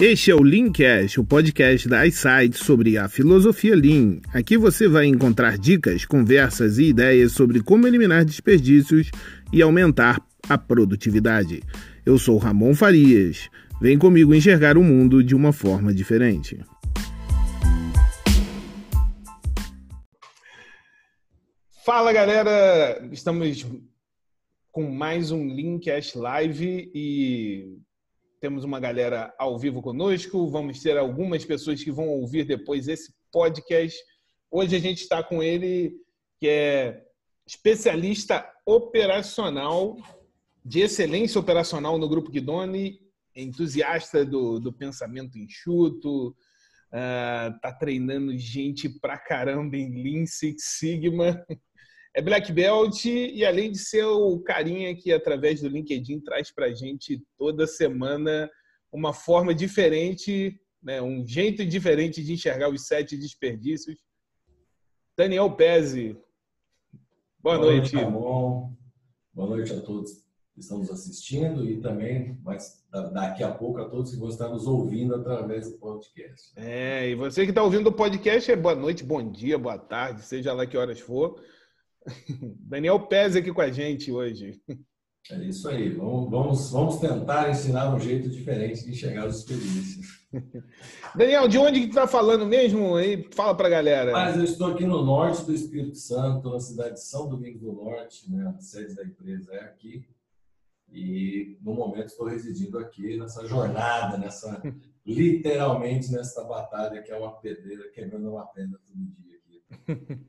Este é o Leancast, o podcast da iSight sobre a filosofia Lean. Aqui você vai encontrar dicas, conversas e ideias sobre como eliminar desperdícios e aumentar a produtividade. Eu sou Ramon Farias. Vem comigo enxergar o mundo de uma forma diferente. Fala galera, estamos com mais um Leancast Live e temos uma galera ao vivo conosco, vamos ter algumas pessoas que vão ouvir depois esse podcast. Hoje a gente está com ele, que é especialista operacional, de excelência operacional no Grupo Guidoni, entusiasta do, do pensamento enxuto, uh, tá treinando gente pra caramba em Lean Six Sigma, é Black Belt e além de ser o carinha que através do LinkedIn traz para a gente toda semana uma forma diferente, né, um jeito diferente de enxergar os sete desperdícios. Daniel Pezzi, boa, boa noite. noite Boa noite a todos que estão nos assistindo e também, mas daqui a pouco, a todos que vão estar nos ouvindo através do podcast. É, e você que está ouvindo o podcast, é boa noite, bom dia, boa tarde, seja lá que horas for. Daniel Pez aqui com a gente hoje. É isso aí. Vamos, vamos, vamos tentar ensinar um jeito diferente de enxergar as experiências. Daniel, de onde que tu tá falando mesmo? Aí, fala para a galera. Mas eu estou aqui no norte do Espírito Santo, na cidade de São Domingos do Norte, né? a sede da empresa é aqui. E no momento estou residindo aqui nessa jornada, nessa literalmente nessa batalha que é uma pedreira quebrando uma pedra todo dia aqui.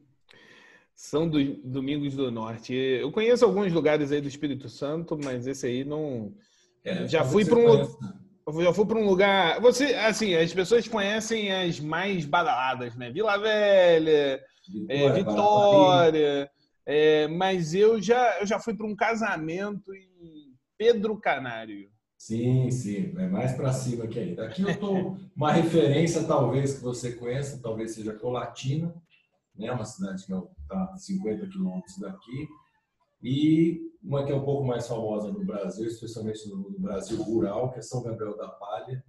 São do, Domingos do Norte. Eu conheço alguns lugares aí do Espírito Santo, mas esse aí não. É, já fui para um. Já fui para um lugar. Você, assim, as pessoas conhecem as mais badaladas, né? Vila Velha, Vitória, é, Vitória é, mas eu já, eu já fui para um casamento em Pedro Canário. Sim, sim, é mais para cima que aí. Daqui eu tô uma referência talvez que você conheça, talvez seja Colatina, né? Uma cidade que está a 50 quilômetros daqui. E uma que é um pouco mais famosa no Brasil, especialmente no, Brasil rural, que é São Gabriel da Palha,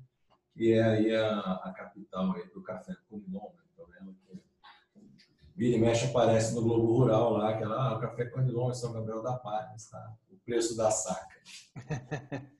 que é aí a, a capital aí do café Conilon. Então, ela que vira e mexe aparece no Globo Rural lá, que é ah, o café Conilon em São Gabriel da Palha, está o preço da saca.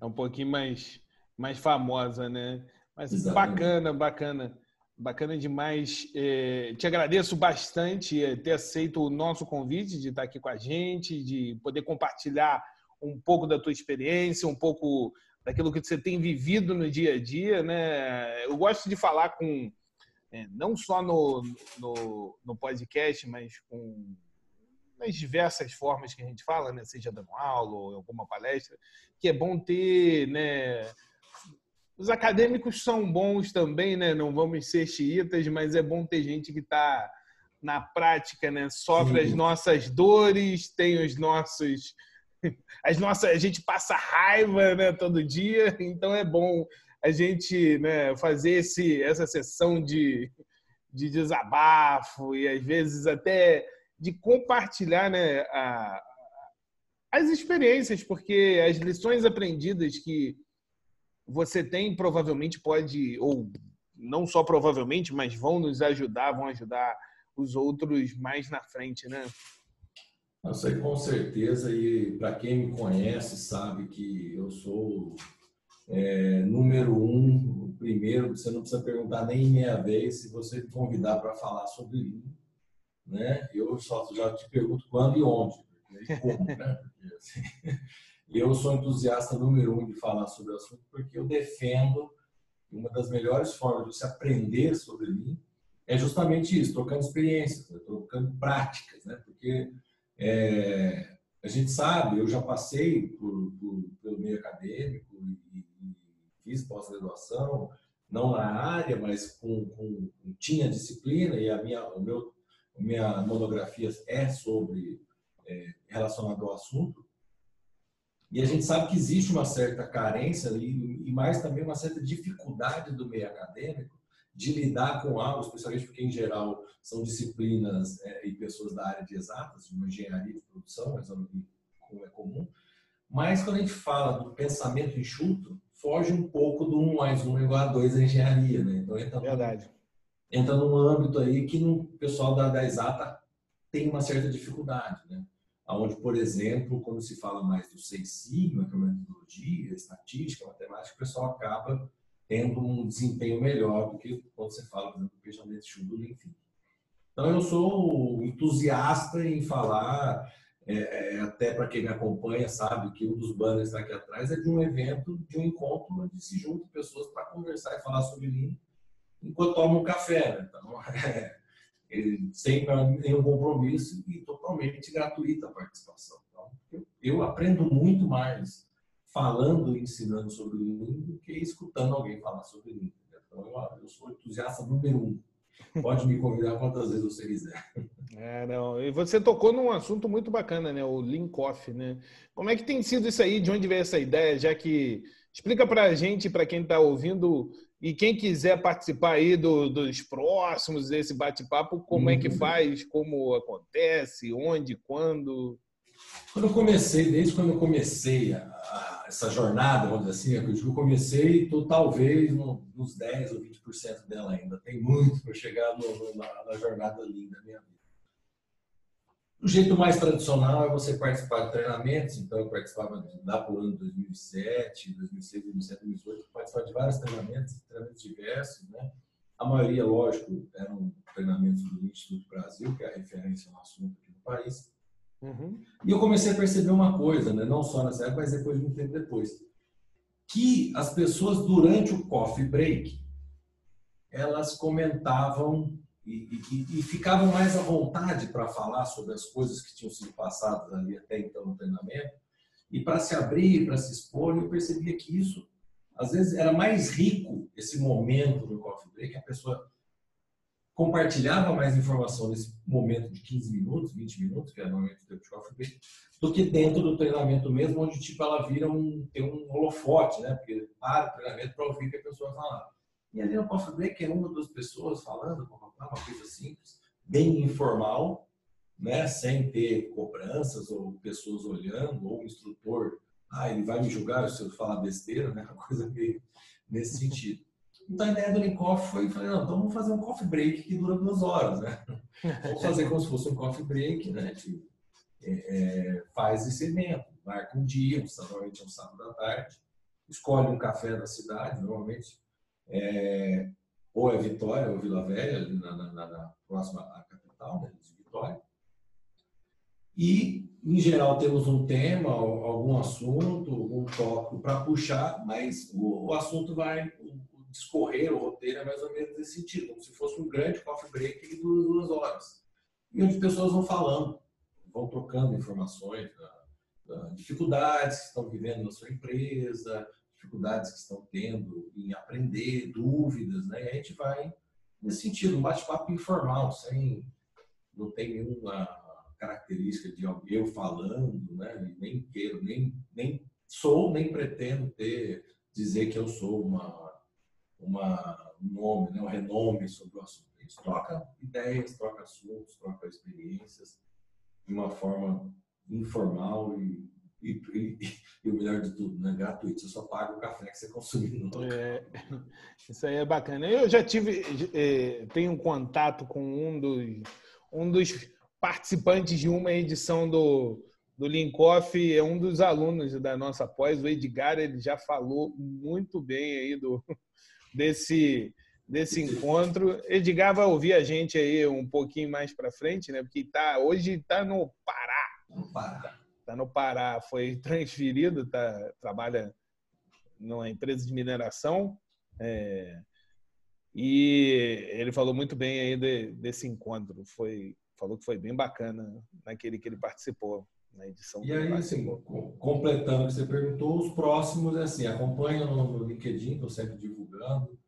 é um pouquinho mais, mais famosa, né? Mas Exatamente. bacana, bacana. Bacana demais. É, te agradeço bastante é, ter aceito o nosso convite de estar aqui com a gente, de poder compartilhar um pouco da tua experiência, um pouco daquilo que você tem vivido no dia a dia, né? Eu gosto de falar com é, não só no, no, no, podcast, mas com nas diversas formas que a gente fala, né? Seja dando aula ou alguma palestra, que é bom ter, né? Os acadêmicos são bons também, né? Não vamos ser xiitas, mas é bom ter gente que está na prática, né? Sofre Sim. as nossas dores, tem os nossos as nossas a gente passa raiva, né, todo dia, então é bom a gente, né, fazer esse essa sessão de de desabafo e às vezes até de compartilhar, né, a, as experiências, porque as lições aprendidas que você tem provavelmente pode, ou não só provavelmente, mas vão nos ajudar, vão ajudar os outros mais na frente, né? Eu sei com certeza, e para quem me conhece sabe que eu sou é, número um, primeiro, você não precisa perguntar nem minha vez se você me convidar para falar sobre isso, né? Eu só já te pergunto quando e onde, e como, né? Porque, assim, eu sou entusiasta número um de falar sobre o assunto porque eu defendo uma das melhores formas de você aprender sobre mim é justamente isso, trocando experiências, né? trocando práticas, né? Porque é, a gente sabe, eu já passei por, por, pelo meio acadêmico e, e fiz pós-graduação, não na área, mas com, com, tinha disciplina e a minha, o meu, minha monografia é sobre é, relacionado ao assunto. E a gente sabe que existe uma certa carência e, e mais também uma certa dificuldade do meio acadêmico de lidar com algo, especialmente porque, em geral, são disciplinas é, e pessoas da área de exatas, de engenharia de produção, mas como é comum. Mas quando a gente fala do pensamento enxuto, foge um pouco do 1 mais 1 igual a 2 da engenharia, né? Então entra, Verdade. entra num âmbito aí que o pessoal da, da exata tem uma certa dificuldade, né? Onde, por exemplo, quando se fala mais do Seis Sigma, que é uma metodologia, estatística, matemática, o pessoal acaba tendo um desempenho melhor do que quando você fala, por exemplo, do fechamento de chuva, enfim. Então, eu sou entusiasta em falar, é, é, até para quem me acompanha sabe que um dos banners aqui atrás é de um evento, de um encontro onde se juntam pessoas para conversar e falar sobre Lean enquanto tomam um café. Né? Então, é, sem nenhum compromisso e totalmente gratuita a participação. Então, eu, eu aprendo muito mais falando e ensinando sobre Lean do que escutando alguém falar sobre Lean. Então, eu, eu sou entusiasta número um. Pode me convidar quantas vezes você quiser. É, não. E você tocou num assunto muito bacana, né? O Lean Coffee, né? Como é que tem sido isso aí? De onde veio essa ideia? Já que explica para a gente, para quem está ouvindo, e quem quiser participar aí do, dos próximos desse bate-papo, como uhum. é que uhum. faz, como acontece, onde, quando? Quando eu comecei, desde quando eu comecei a, a, essa jornada, vamos dizer assim, eu comecei, estou talvez no, nos 10 ou 20% dela ainda. Tem muito para chegar no, na, na, jornada linda da minha vida. O jeito mais tradicional é você participar de treinamentos. Então, eu participava lá por ano 2007, 2006, 2007, 2008. Participava de vários treinamentos, treinamentos diversos, né? A maioria, lógico, eram treinamentos do Instituto Brasil, que é a referência no assunto aqui no país. Uhum. E eu comecei a perceber uma coisa, né? não só nessa época, mas depois, muito tempo depois, que as pessoas durante o coffee break elas comentavam e, e, e ficavam mais à vontade para falar sobre as coisas que tinham sido passadas ali até então no treinamento e para se abrir, para se expor. Eu percebia que isso às vezes era mais rico esse momento no coffee break, a pessoa compartilhava mais informação nesse momento de 15 minutos, 20 minutos, que é normalmente o tempo de coffee break, do que dentro do treinamento mesmo, onde tipo ela vira um tem um holofote, né? Porque para o treinamento para ouvir o que a pessoa falar. E ali no coffee break é uma das pessoas falando, uma coisa simples, bem informal, né? Sem ter cobranças ou pessoas olhando ou o instrutor, ah, ele vai me julgar se eu falar besteira, né? Uma coisa meio nesse sentido. Então a ideia do Lean Coffee foi, falei, não, então vamos fazer um coffee break que dura duas horas, né? Vamos fazer como se fosse um coffee break, né? Tipo, é, é, faz esse evento, marca um dia, normalmente é um sábado à tarde, escolhe um café da cidade, normalmente é, ou é Vitória ou Vila Velha, ali na, na, na, na próxima à capital, né, de Vitória. E, em geral, temos um tema, algum assunto, um tópico para puxar, mas o, o assunto vai, discorrer, o roteiro é mais ou menos nesse sentido, como se fosse um grande coffee break de duas horas. E onde pessoas vão falando, vão trocando informações, da, da dificuldades que estão vivendo na sua empresa, dificuldades que estão tendo em aprender, dúvidas, né? E a gente vai nesse sentido, um bate-papo informal, sem não tem nenhuma característica de eu falando, né? Nem quero, nem nem sou, nem pretendo ter dizer que eu sou uma uma, um nome, né, um renome sobre o assunto. A gente troca ideias, troca assuntos, troca experiências de uma forma informal e, e, e, e o melhor de tudo, né, gratuito. Você só paga o café que você consumir no é, Isso aí é bacana. Eu já tive, é, tenho um contato com um dos, um dos participantes de uma edição do, do Linkoff, é um dos alunos da nossa pós, o Edgar, ele já falou muito bem aí do, desse, desse encontro. Edgar vai ouvir a gente aí um pouquinho mais para frente, né? Porque tá, hoje está no Pará. No Pará. Está no Pará, foi transferido, tá, trabalha numa empresa de mineração. É, e ele falou muito bem aí de, desse encontro. Foi, falou que foi bem bacana naquele que ele participou na edição. E aí, assim, completando o que você perguntou, os próximos é assim, acompanha no, LinkedIn, estou sempre divulgando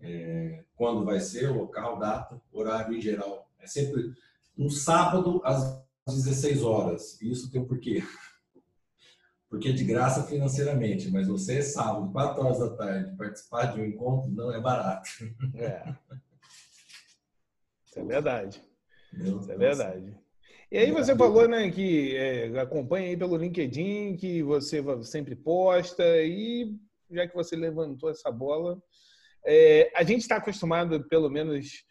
é, quando vai ser, local, data, horário em geral. É sempre um sábado às 16 horas. E isso tem um porquê. Porque é de graça financeiramente, mas você é sábado, 4 horas da tarde, participar de um encontro não é barato. É. Isso é verdade. Isso é verdade. E aí você falou, né, que é, acompanha aí pelo LinkedIn, que você sempre posta e já que você levantou essa bola. É, a gente está acostumado, pelo menos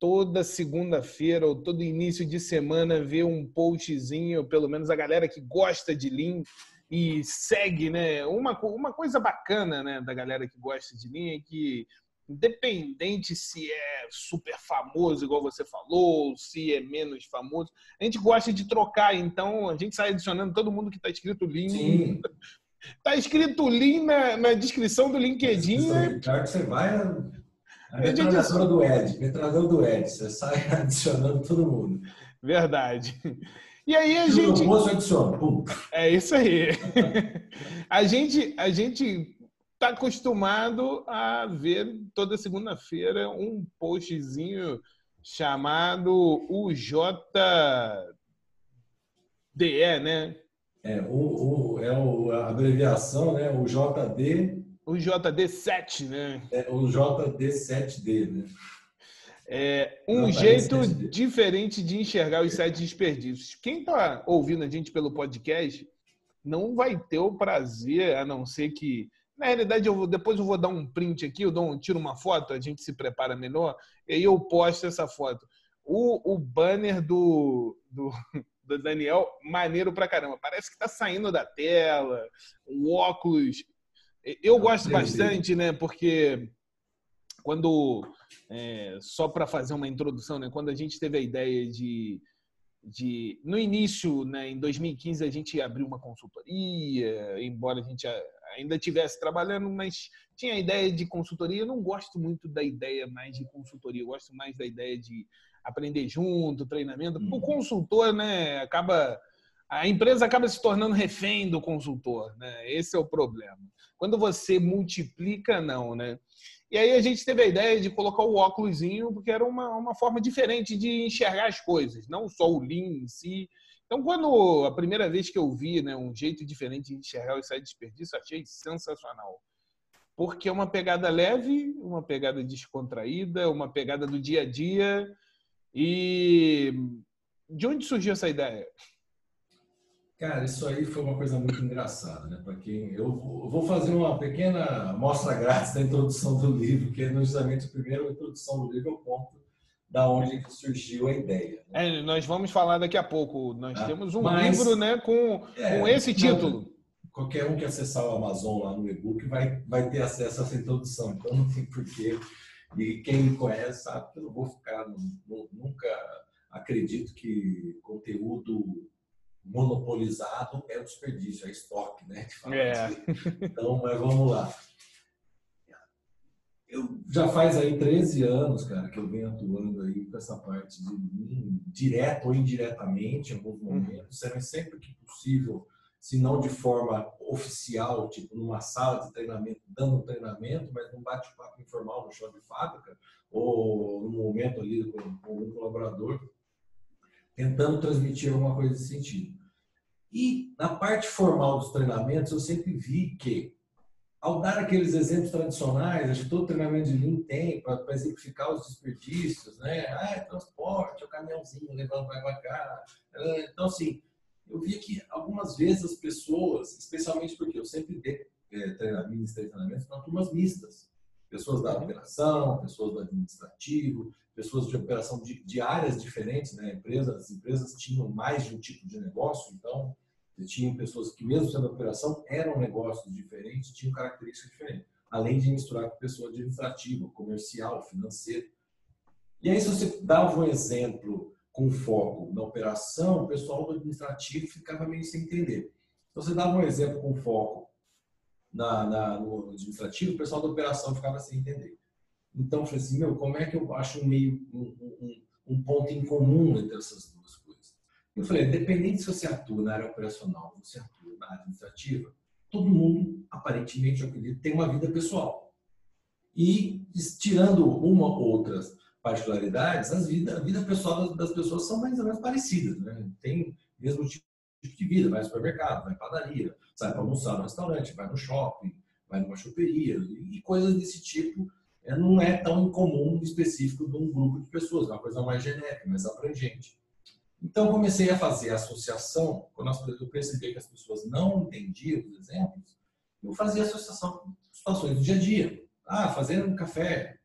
toda segunda-feira ou todo início de semana, ver um postzinho, pelo menos a galera que gosta de Lean e segue, né? Uma, uma coisa bacana né, da galera que gosta de Lean é que independente se é super famoso, igual você falou, se é menos famoso, a gente gosta de trocar, então a gente sai adicionando todo mundo que está escrito Lean. Está escrito Lean na, na, descrição do LinkedIn. Né? Claro que você vai a metralhadora do Ed, metralhadora do Ed, você sai adicionando todo mundo. Verdade. E aí a gente. adiciona. Pum. É isso aí. a gente, a gente está acostumado a ver toda segunda-feira um postzinho chamado o JDE, né? É, o, o, é o, a abreviação, né? O JD. O JD7, né? É, o JD7D, né? É um jeito diferente de enxergar os sete desperdícios. Quem está ouvindo a gente pelo podcast não vai ter o prazer, a não ser que na realidade, eu vou, depois eu vou dar um print aqui, eu dou um, tiro uma foto, a gente se prepara melhor, e aí eu posto essa foto. O, o banner do, do, do Daniel, maneiro pra caramba. Parece que tá saindo da tela, o óculos. Eu gosto bastante, né? Porque quando. É, só para fazer uma introdução, né? Quando a gente teve a ideia de de no início, né, em 2015 a gente abriu uma consultoria, embora a gente ainda estivesse trabalhando, mas tinha a ideia de consultoria. Eu não gosto muito da ideia mais de consultoria, eu gosto mais da ideia de aprender junto, treinamento. O uhum. consultor, né, acaba a empresa acaba se tornando refém do consultor, né? Esse é o problema. Quando você multiplica, não, né? E aí a gente teve a ideia de colocar o óculosinho, porque era uma, uma forma diferente de enxergar as coisas, não só o Lean em si, então, quando a primeira vez que eu vi né, um jeito diferente de enxergar o site desperdício, achei sensacional. Porque é uma pegada leve, uma pegada descontraída, uma pegada do dia a dia. E de onde surgiu essa ideia? Cara, isso aí foi uma coisa muito engraçada, né? Para quem eu vou fazer uma pequena mostra grátis da introdução do livro, que é justamente a primeira introdução do livro eu conto da onde surgiu a ideia. Né? É, nós vamos falar daqui a pouco. Nós ah, temos um mas, livro né, com, é, com esse título. Não, qualquer um que acessar o Amazon lá no e-book vai, vai ter acesso a essa introdução. Então não tem porquê. E quem me conhece sabe que eu não vou ficar, não, nunca acredito que conteúdo monopolizado é desperdício, é estoque, né? É. Então, mas vamos lá eu já faz aí 13 anos, cara, que eu venho atuando aí com essa parte de mim, direto ou indiretamente, em alguns uhum. momentos, uhum. sempre que possível, se não de forma oficial, tipo numa sala de treinamento, dando um treinamento, mas num bate-papo informal no chão de fábrica, ou no momento ali com, com um colaborador, tentando transmitir alguma coisa nesse sentido. E na parte formal dos treinamentos, eu sempre vi que ao dar aqueles exemplos tradicionais, acho que todo treinamento de Lean tem para exemplificar os desperdícios, né? Ah, é transporte, é o caminhãozinho levando vai para cá. Então, assim, eu vi que algumas vezes as pessoas, especialmente porque eu sempre dei é, treinamentos, treinamentos para turmas mistas. Pessoas da operação, pessoas do administrativo, pessoas de operação de, de áreas diferentes, né? Empresas, as empresas tinham mais de um tipo de negócio, então tinham pessoas que, mesmo sendo operação, eram negócios diferentes, tinham características diferentes, além de misturar com pessoa administrativa, comercial, financeira. E aí, se você dava um exemplo com foco na operação, o pessoal do administrativo ficava meio sem entender. Se você dava um exemplo com foco na, na, no administrativo, o pessoal da operação ficava sem entender. Então, falei assim, meu, como é que eu acho um meio, um, um, um ponto em comum entre essas duas coisas? Eu falei, independente se você atua na área operacional, você atua na área administrativa, todo mundo, aparentemente, eu acredito, tem uma vida pessoal. E, tirando uma ou outras particularidades, as vida, a vida pessoal das pessoas são mais ou menos parecidas. Né? Tem mesmo tipo de vida, vai ao supermercado, vai à padaria, sai para almoçar no restaurante, vai no shopping, vai numa choperia, e coisas desse tipo é, não é tão incomum específico de um grupo de pessoas, é uma coisa mais genérica, mais abrangente. Então, comecei a fazer a associação, quando eu percebi que as pessoas não entendiam os exemplos, eu fazia associação com situações do dia a dia. Ah, fazendo um café,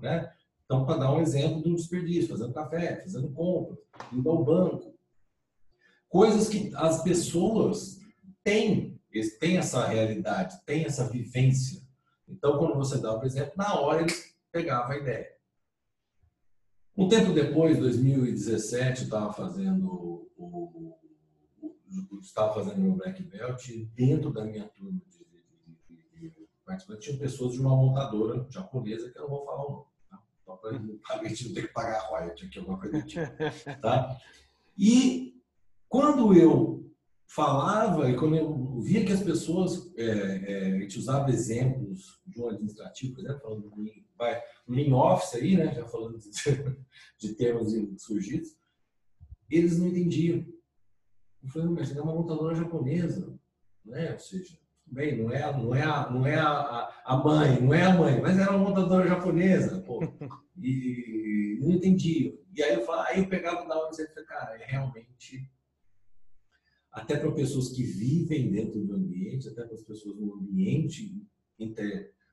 né? Então, para dar um exemplo de um desperdício, fazendo café, fazendo compra, indo ao banco. Coisas que as pessoas têm, têm essa realidade, têm essa vivência. Então, quando você dá o exemplo, na hora eles pegavam a ideia. Um tempo depois, 2017, eu estava fazendo o, estava fazendo meu black belt dentro da minha turma de, participantes tinha pessoas de uma montadora japonesa que eu não vou falar o nome, tá? Só para a gente não ter que pagar royalty aqui, alguma coisa do tipo, tá? E quando eu falava e quando eu via que as pessoas, é, é, a gente usava exemplos de um administrativo, por exemplo, falando do lean office aí, né, já falando de, de termos surgidos, eles não entendiam. Eu falei, mas é uma montadora japonesa, né? Ou seja, bem, não é, não é, a, não é a, a mãe, não é a mãe, mas era uma montadora japonesa, pô. E não entendi. E aí eu, falava, aí eu pegava da hora e falei, cara, é realmente até para pessoas que vivem dentro do ambiente, até para as pessoas no ambiente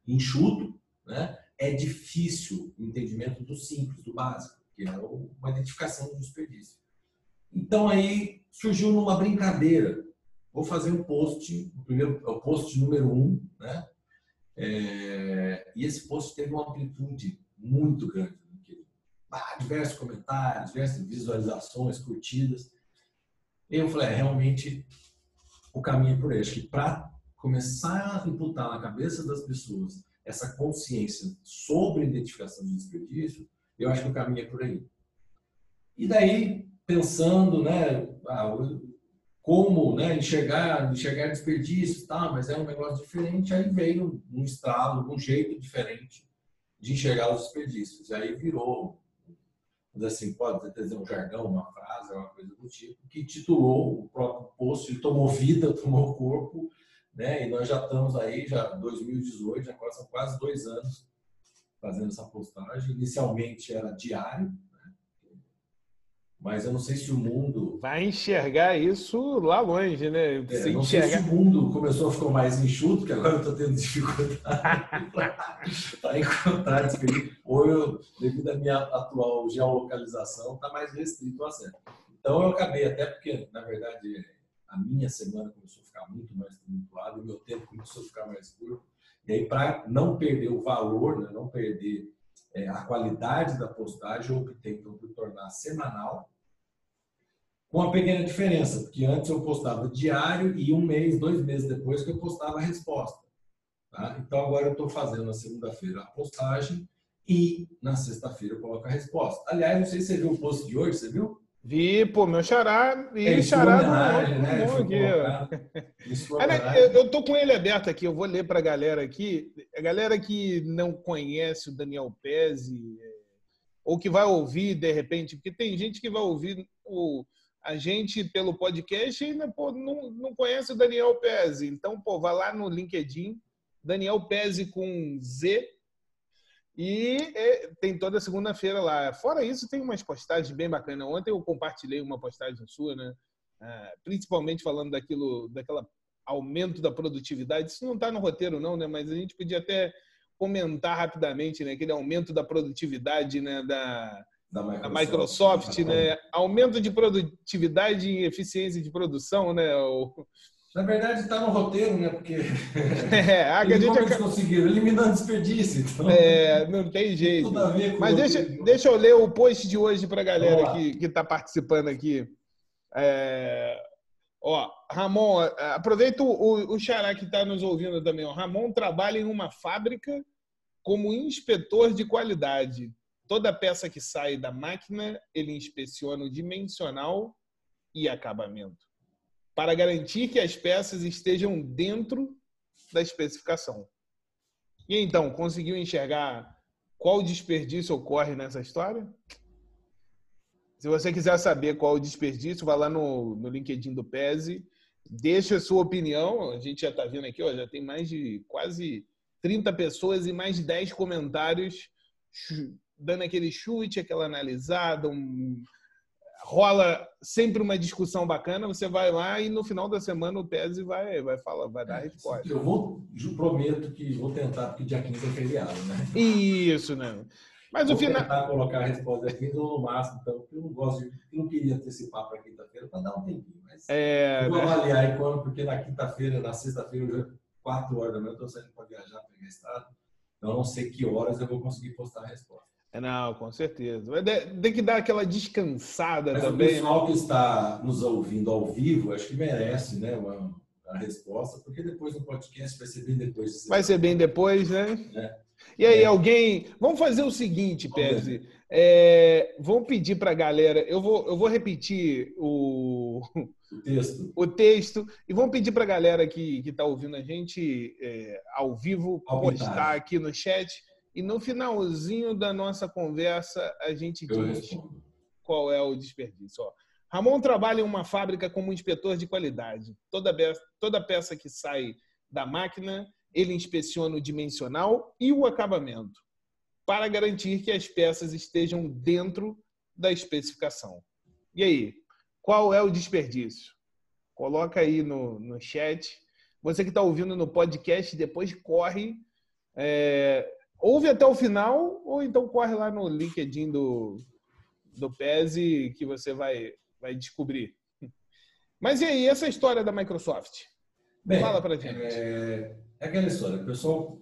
enxuto, né? É difícil o entendimento do simples, do básico, que é uma identificação do desperdício. Então aí surgiu numa brincadeira. Vou fazer um post, o primeiro, é o post número um, né? É, e esse post teve uma amplitude muito grande. Ah, diversos comentários, diversas visualizações, curtidas. Eu falei, é, realmente o caminho é por que para começar a imputar na cabeça das pessoas essa consciência sobre identificação de desperdício, eu acho que o caminho é por aí. E daí pensando, né, ah, como né, enxergar, enxergar desperdício, tá, mas é um negócio diferente, aí veio um estralo, um jeito diferente de enxergar os desperdícios. E aí virou, assim, pode dizer um jargão, uma frase, uma coisa do tipo, que titulou o próprio post, ele tomou vida, tomou corpo, né? E nós já estamos aí, já 2018, já são quase dois anos fazendo essa postagem. Inicialmente era diário, mas eu não sei se o mundo. Vai enxergar isso lá longe, né? É, não enxergar... sei se o mundo começou a ficar mais enxuto, que agora eu estou tendo dificuldade para encontrar Ou eu, devido à minha atual geolocalização, está mais restrito o acesso. Então eu acabei, até porque, na verdade, a minha semana começou a ficar muito mais tumultuada, o meu tempo começou a ficar mais curto. E aí, para não perder o valor, né, não perder é, a qualidade da postagem, eu optei então por tornar semanal, com uma pequena diferença, porque antes eu postava diário e um mês, dois meses depois que eu postava a resposta. Tá? Então agora eu estou fazendo na segunda-feira a postagem e na sexta-feira eu coloco a resposta. Aliás, não sei se você viu o post de hoje, você viu? Vi, pô, meu xará e é, xará do né? aqui. Eu tô com ele aberto aqui, eu vou ler para a galera aqui. A galera que não conhece o Daniel é, ou que vai ouvir de repente, porque tem gente que vai ouvir o, a gente pelo podcast ainda pô, não, não conhece o Daniel Pezzi. Então, pô, vai lá no LinkedIn, Daniel Pezzi com Z, e é, tem toda segunda-feira lá. Fora isso, tem umas postagens bem bacanas. Ontem eu compartilhei uma postagem sua, né? Ah, principalmente falando daquilo, daquela aumento da produtividade. Isso não está no roteiro, não, né? Mas a gente podia até comentar rapidamente, né? Aquele aumento da produtividade, né? Da, da Microsoft, da Microsoft né? Aumento de produtividade e eficiência de produção, né? O, na verdade, está no roteiro, né? Porque é, a gente como eles conseguiram? Eliminando desperdício. Então... É, não tem jeito. Tudo a ver com Mas deixa, deixa eu ler o post de hoje para a galera que está participando aqui. É... Ó, Ramon, aproveita o, o Xará que está nos ouvindo também. Ó. Ramon trabalha em uma fábrica como inspetor de qualidade. Toda peça que sai da máquina, ele inspeciona o dimensional e acabamento para garantir que as peças estejam dentro da especificação. E então, conseguiu enxergar qual desperdício ocorre nessa história? Se você quiser saber qual o desperdício, vá lá no, no LinkedIn do PESE, deixa a sua opinião. A gente já está vendo aqui, ó, já tem mais de quase 30 pessoas e mais de 10 comentários dando aquele chute, aquela analisada, um, rola sempre uma discussão bacana, você vai lá e no final da semana o Tese vai, vai falar, vai dar a resposta. Eu vou, eu prometo que vou tentar, porque dia 15 é feriado, né? Isso, né? Mas vou o final. tentar colocar a resposta dia 15 ou no máximo, então, porque eu não gosto de. Eu não queria antecipar para quinta-feira para dar um tempinho, mas é, vou né? avaliar aí quando, porque na quinta-feira, na sexta-feira, já 4 horas da manhã, eu estou saindo para viajar, pegar estrada. Então, eu não sei que horas eu vou conseguir postar a resposta. Não, com certeza. Tem que dar aquela descansada Mas também. O pessoal né? que está nos ouvindo ao vivo, acho que merece, né? Uma, a resposta, porque depois no podcast vai ser bem depois. De vai ser bem depois, né? É. E aí, é. alguém. Vamos fazer o seguinte, Pese. É, vamos pedir para a galera. Eu vou, eu vou repetir o, o texto. O texto. E vamos pedir para a galera que está ouvindo a gente é, ao vivo postar aqui no chat e no finalzinho da nossa conversa, a gente diz qual é o desperdício. Ó, Ramon trabalha em uma fábrica como inspetor de qualidade. Toda, toda peça que sai da máquina, ele inspeciona o dimensional e o acabamento, para garantir que as peças estejam dentro da especificação. E aí, qual é o desperdício? Coloca aí no, no chat. Você que está ouvindo no podcast, depois corre. É, ouve até o final, ou então corre lá no LinkedIn do, do PES que você vai, vai descobrir. Mas e aí, essa história da Microsoft? Bem, Fala pra gente. É, é aquela história, pessoal,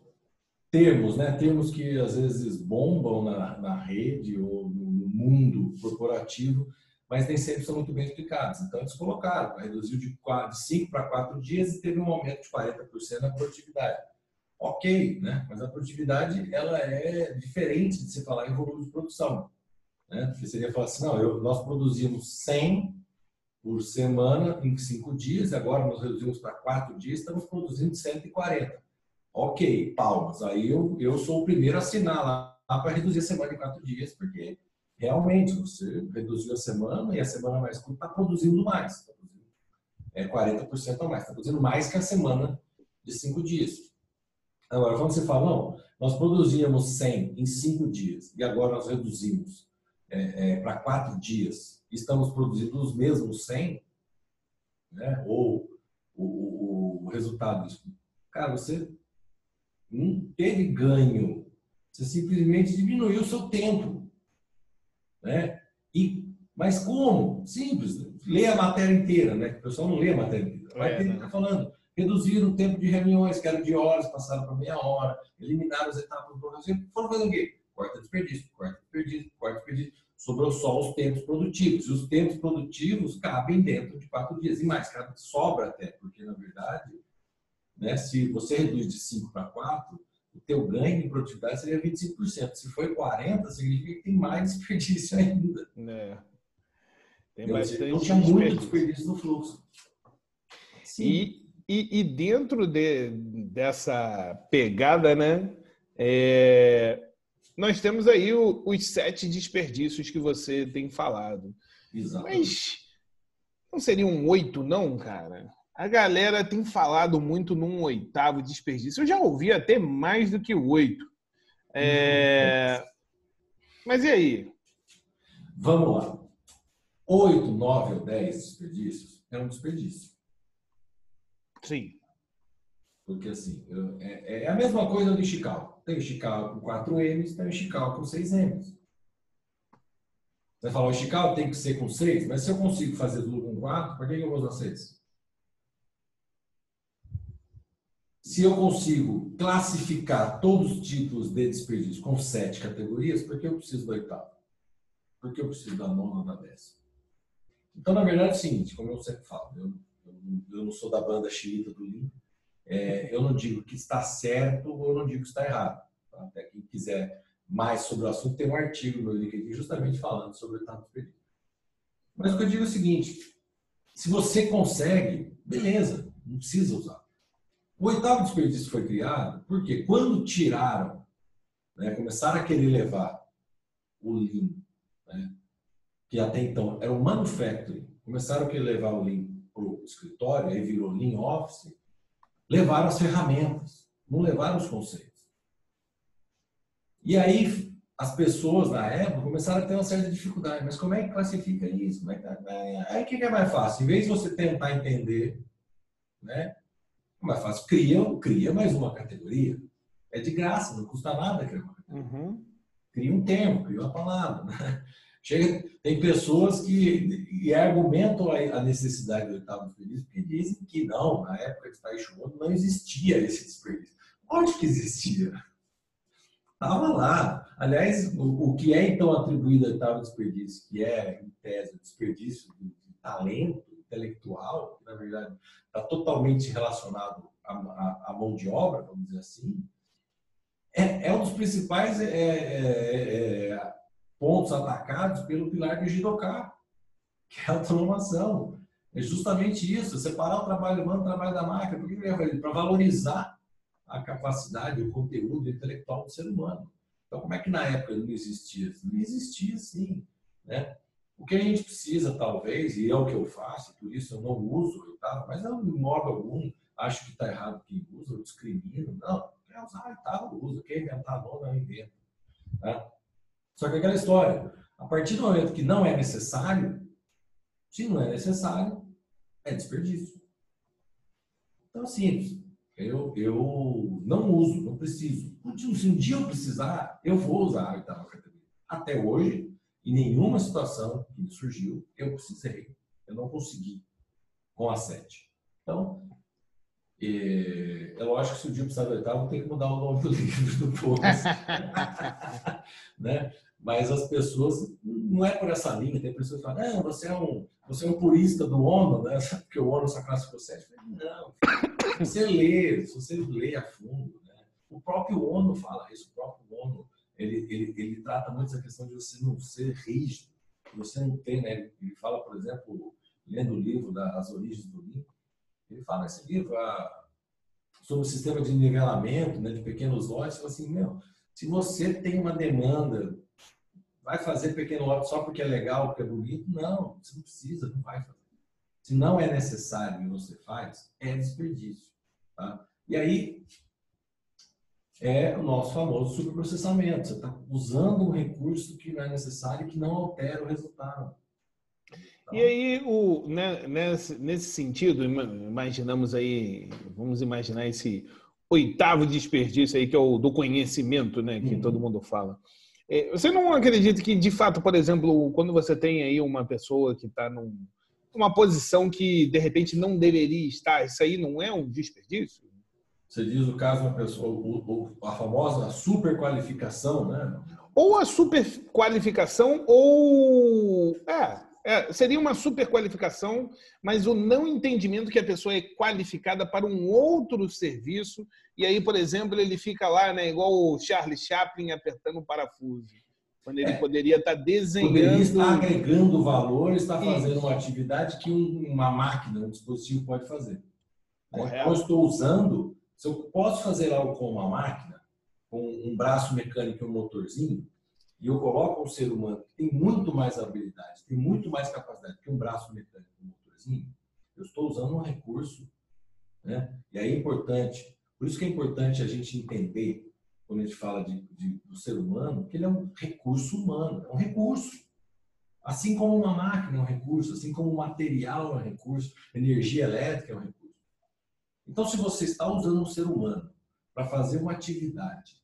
termos, né? Termos que às vezes bombam na, na rede ou no mundo corporativo, mas nem sempre são muito bem explicados. Então, eles colocaram, reduziu de 5 para 4 dias e teve um aumento de 40% na produtividade ok, né? mas a produtividade ela é diferente de se falar em volume de produção. Né? Porque seria falar assim, não, eu, nós produzimos 100 por semana em cinco dias, agora nós reduzimos para quatro dias, estamos produzindo 140. Ok, palmas. Aí eu, eu sou o primeiro a assinar lá, lá para reduzir a semana em quatro dias, porque realmente você reduziu a semana e a semana mais curta está produzindo mais. Tá produzindo, é 40% a mais, está produzindo mais que a semana de cinco dias. Agora, quando você fala, não, nós produzíamos 100 em 5 dias e agora nós reduzimos é, é, para 4 dias, estamos produzindo os mesmos 100, né? ou o, o, o resultado disso, cara, você não teve ganho, você simplesmente diminuiu o seu tempo. Né? E, mas como? Simples, lê a matéria inteira, né? O pessoal não lê a matéria inteira. Vai ter que ficar falando reduziram o tempo de reuniões, que era de horas, passaram para meia hora, eliminaram as etapas do processo, foram fazendo o quê? Corta desperdício, corta desperdício, corta desperdício. Sobrou só os tempos produtivos. E os tempos produtivos cabem dentro de quatro dias. E mais, sobra até, porque, na verdade, né, se você reduz de 5 para 4, o teu ganho de produtividade seria 25%. Se foi 40%, significa que tem mais desperdício ainda. É. Tem bastante então, tinha muito desperdício no fluxo. Sim. E, e, e dentro de, dessa pegada, né, é, nós temos aí o, os sete desperdícios que você tem falado. Exatamente. Mas não seria um oito, não, cara? A galera tem falado muito num oitavo desperdício. Eu já ouvi até mais do que oito. É... Mas e aí? Vamos lá. Oito, nove ou dez desperdícios é um desperdício. Sim. Porque assim, é, é, a mesma coisa do Chical. Tem o Chical com 4 M's, tem o Chical com 6 M's. Você fala, o Chical tem que ser com 6, mas se eu consigo fazer tudo com 4, para que eu vou usar 6? Se eu consigo classificar todos os tipos de desperdício com 7 categorias, por que eu preciso do oitavo? Por que eu preciso da nona da décima? Então, na verdade, é o seguinte, como eu sempre falo, eu eu não sou da banda xiita do Lean, é, eu não digo que está certo ou eu não digo que está errado. Tá? Até quem quiser mais sobre o assunto, tem um artigo no LinkedIn justamente falando sobre o etapa desperdício. Mas o que eu digo é o seguinte, se você consegue, beleza, não precisa usar. O oitavo desperdício foi criado porque quando tiraram, né, começaram a querer levar o Lean, né, que até então era o manufacturing, começaram a querer levar o Lean para o escritório, aí virou Lean Office, levaram as ferramentas, não levaram os conceitos. E aí as pessoas na época começaram a ter uma certa dificuldade. Mas como é que classifica isso? Como é que... Tá? Aí o que é mais fácil? Em vez de você tentar entender, né? É mais fácil, cria, cria mais uma categoria. É de graça, não custa nada criar uma categoria. Uhum. Cria um termo, cria uma palavra. Né? Chega, tem pessoas que argumentam a necessidade do oitavo desperdício porque dizem que não, na época de Taishono não existia esse desperdício. Onde que existia? Estava lá. Aliás, o, o, que é então atribuído ao oitavo desperdício, que é, em tese, o desperdício de, de talento intelectual, que na verdade está totalmente relacionado à, à, à, mão de obra, vamos dizer assim, é, é um dos principais é, é, é pontos atacados pelo pilar de Jidoká, que é a automação. É justamente isso, separar o trabalho humano do trabalho da máquina. Por que ele vai Para valorizar a capacidade, o conteúdo intelectual do ser humano. Então, como é que na época não existia? Não existia, sim. Né? O que a gente precisa, talvez, e é o que eu faço, por isso eu não uso mas não, de modo algum, acho que está errado quem usa, eu discrimino. Não, quer usar oitava, usa. Quer inventar não inventa. Tá? Só que aquela história, a partir do momento que não é necessário, se não é necessário, é desperdício. Então, é simples. Eu, eu não uso, não preciso. Se um dia eu precisar, eu vou usar a oitava categoria. Até hoje, em nenhuma situação que surgiu, eu precisei. Eu não consegui com a sete. Então, é, é lógico que se o dia precisar do oitavo, ter que mudar o nome do livro do Poucas. né? Mas as pessoas, não é por essa linha, tem pessoas que falam, não, você é um, você é um purista do ONU, né? porque o ONU só classificou sete. Não, você lê, você lê a fundo, né? o próprio ONU fala isso, o próprio ONU, ele, ele, ele trata muito essa questão de você não ser rígido, você não ter, né? Ele fala, por exemplo, lendo o livro das origens do Limpo, ele fala nesse livro a, sobre o sistema de nivelamento, né, de pequenos lotes, fala assim, meu, se você tem uma demanda, vai fazer pequeno lote só porque é legal, porque é bonito? Não, você não precisa, não vai fazer. Se não é necessário e você faz, é desperdício. Tá? E aí é o nosso famoso superprocessamento. Você está usando um recurso que não é necessário e que não altera o resultado. E aí, o, né, nesse, nesse sentido, imaginamos aí, vamos imaginar esse oitavo desperdício aí, que é o do conhecimento, né, que uhum. todo mundo fala. É, você não acredita que, de fato, por exemplo, quando você tem aí uma pessoa que está num, uma posição que de repente não deveria estar. Isso aí não é um desperdício? Você diz o caso uma pessoa, a famosa superqualificação, né? Ou a superqualificação, ou. É, é, seria uma superqualificação, mas o não entendimento que a pessoa é qualificada para um outro serviço. E aí, por exemplo, ele fica lá, né, igual o Charlie Chaplin apertando um parafuso quando ele é. poderia estar desenhando. Poderia estar agregando valor, estar fazendo uma atividade que uma máquina, um dispositivo pode fazer. Correto. Eu estou usando, se eu posso fazer algo com uma máquina, com um braço mecânico e um motorzinho, e eu coloco um ser humano que tem muito mais habilidade, tem muito mais capacidade que um braço mecânico um motorzinho, eu estou usando um recurso. Né? E aí é importante, por isso que é importante a gente entender quando a gente fala de, de, do ser humano, que ele é um recurso humano, é um recurso. Assim como uma máquina é um recurso, assim como o material é um recurso, energia elétrica é um recurso. Então, se você está usando um ser humano para fazer uma atividade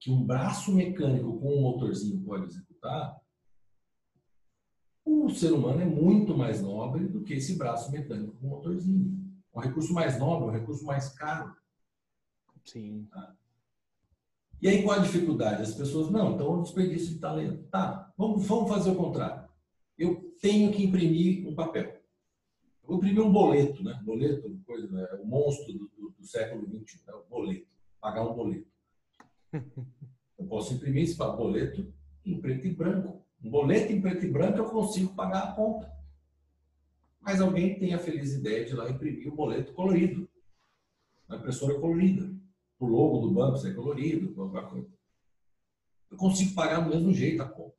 que um braço mecânico com um motorzinho pode executar, o ser humano é muito mais nobre do que esse braço mecânico com um motorzinho. É um recurso mais nobre, um recurso mais caro. Sim. Tá? E aí qual a dificuldade? As pessoas, não, então é um desperdício de talento. Tá, vamos, vamos fazer o contrário. Eu tenho que imprimir um papel. Vou imprimir um boleto, né? Boleto, coisa, né? o monstro do, do, do século XXI, né? o boleto. Pagar um boleto. Eu posso imprimir esse boleto em preto e branco. Um boleto em preto e branco eu consigo pagar a conta. Mas alguém tem a feliz ideia de lá imprimir o um boleto colorido. Uma impressora colorida o logo do banco ser colorido, qualquer coisa. Eu consigo pagar do mesmo jeito a conta.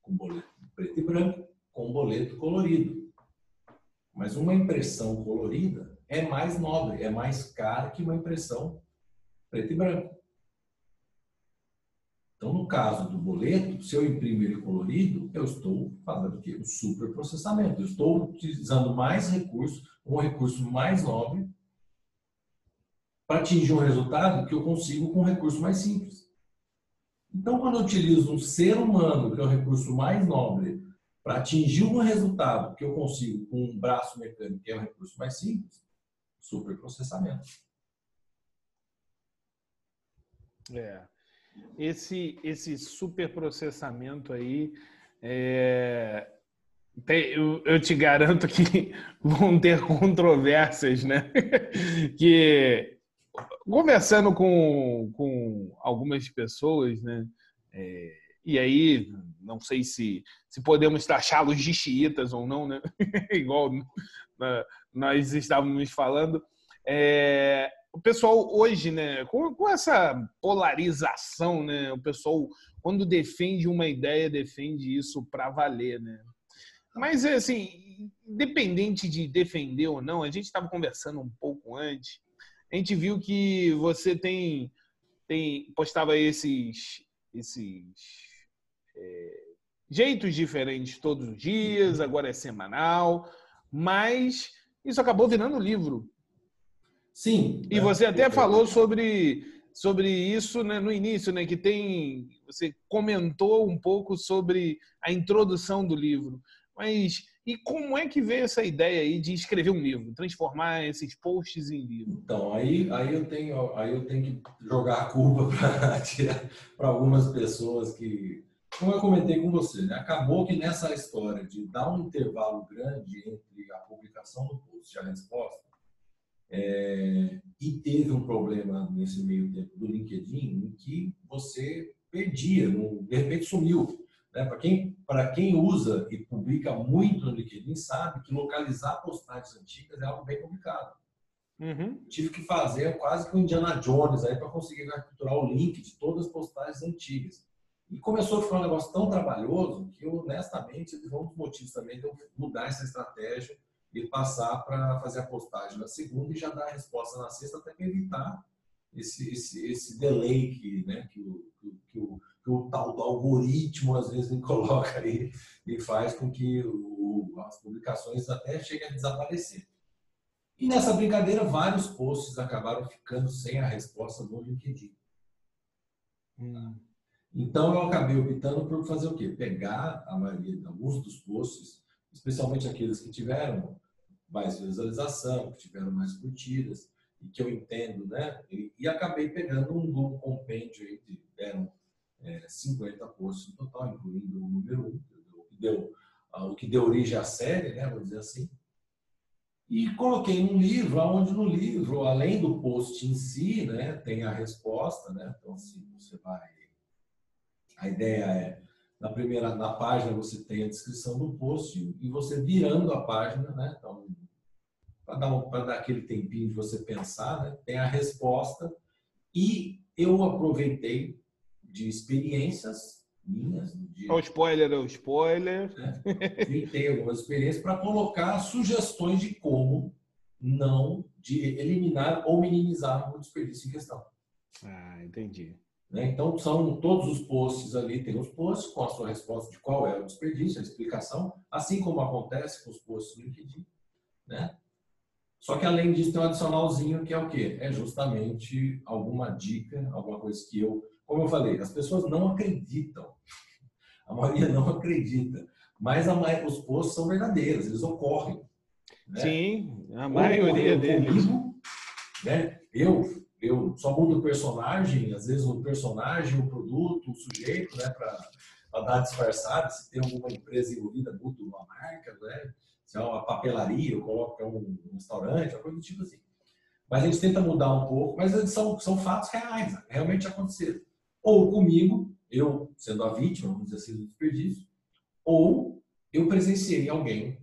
Com boleto preto e branco, com boleto colorido. Mas uma impressão colorida é mais nobre, é mais cara que uma impressão preto e branco. Então, no caso do boleto, se eu imprimo ele colorido, eu estou fazendo o quê? O superprocessamento. Eu estou utilizando mais recursos, um recurso mais nobre, para atingir um resultado que eu consigo com um recurso mais simples. Então, quando eu utilizo um ser humano, que é o recurso mais nobre, para atingir um resultado que eu consigo com um braço mecânico, que é um recurso mais simples, superprocessamento. É. Esse, esse superprocessamento aí, é, eu, eu, te garanto que vão ter controvérsias, né? que conversando com, com algumas pessoas, né? É, e aí, não sei se, se podemos taxá-los de xiitas ou não, né? Igual nós estávamos falando. É, o pessoal hoje, né, com, com, essa polarização, né, o pessoal, quando defende uma ideia, defende isso para valer, né? Mas, assim, independente de defender ou não, a gente estava conversando um pouco antes, a gente viu que você tem, tem postava esses, esses é, jeitos diferentes todos os dias, agora é semanal, mas isso acabou virando livro. Sim. E você até falou sobre, sobre isso né, no início, né? Que tem. Você comentou um pouco sobre a introdução do livro. Mas e como é que veio essa ideia aí de escrever um livro, transformar esses posts em livro? Então, aí, aí, eu, tenho, aí eu tenho que jogar a culpa para algumas pessoas que, como eu comentei com você, né? acabou que nessa história de dar um intervalo grande entre a publicação do post e a resposta, é, e teve um problema nesse meio tempo do LinkedIn em que você perdia, não, de repente sumiu. Né? Para quem, quem usa e publica muito no LinkedIn, sabe que localizar postagens antigas é algo bem complicado. Uhum. Tive que fazer quase que um Indiana Jones aí para conseguir capturar o link de todas as postagens antigas. E começou a ficar um negócio tão trabalhoso que, honestamente, foi um dos motivos também de eu mudar essa estratégia e passar para fazer a postagem na segunda e já dar a resposta na sexta, até para evitar esse, esse, esse delay que, né, que, o, que, o, que o tal do algoritmo às vezes me coloca aí e faz com que o, as publicações até cheguem a desaparecer. E nessa brincadeira, vários posts acabaram ficando sem a resposta no LinkedIn. Hum. Então, eu acabei optando por fazer o quê? Pegar a maioria, alguns dos posts, especialmente aqueles que tiveram mais visualização, que tiveram mais curtidas, e que eu entendo, né? E, e acabei pegando um, um compêndio aí, de, é, 50 posts no total, incluindo o número 1, um, que deu, o que deu origem à série, né? Vou dizer assim. E coloquei num livro, onde no livro, além do post em si, né, tem a resposta, né? Então, assim, você vai. A ideia é na primeira na página você tem a descrição do post e você virando a página, né? Então, para dar, um, dar aquele tempinho de você pensar, né? tem a resposta e eu aproveitei de experiências minhas no dia. O spoiler é o spoiler. Né? Tem algumas experiências para colocar sugestões de como não de eliminar ou minimizar o desperdício em questão. Ah, entendi. Né? Então, são todos os posts ali, tem os posts com a sua resposta de qual é o desperdício, a explicação, assim como acontece com os posts do LinkedIn. Né? Só que, além disso, tem um adicionalzinho que é o quê? É justamente alguma dica, alguma coisa que eu... Como eu falei, as pessoas não acreditam. A maioria não acredita. Mas a, os posts são verdadeiros, eles ocorrem. Né? Sim, a maioria deles. Comigo, né? Eu eu só mudo o personagem, às vezes o personagem, o produto, o sujeito, né, para dar disfarçado. Se tem alguma empresa envolvida, mudo uma marca, né? Se é uma papelaria, eu coloco um restaurante, uma coisa do tipo assim. Mas a gente tenta mudar um pouco, mas são, são fatos reais, realmente aconteceram. Ou comigo, eu sendo a vítima, vamos dizer assim, do desperdício, ou eu presenciei alguém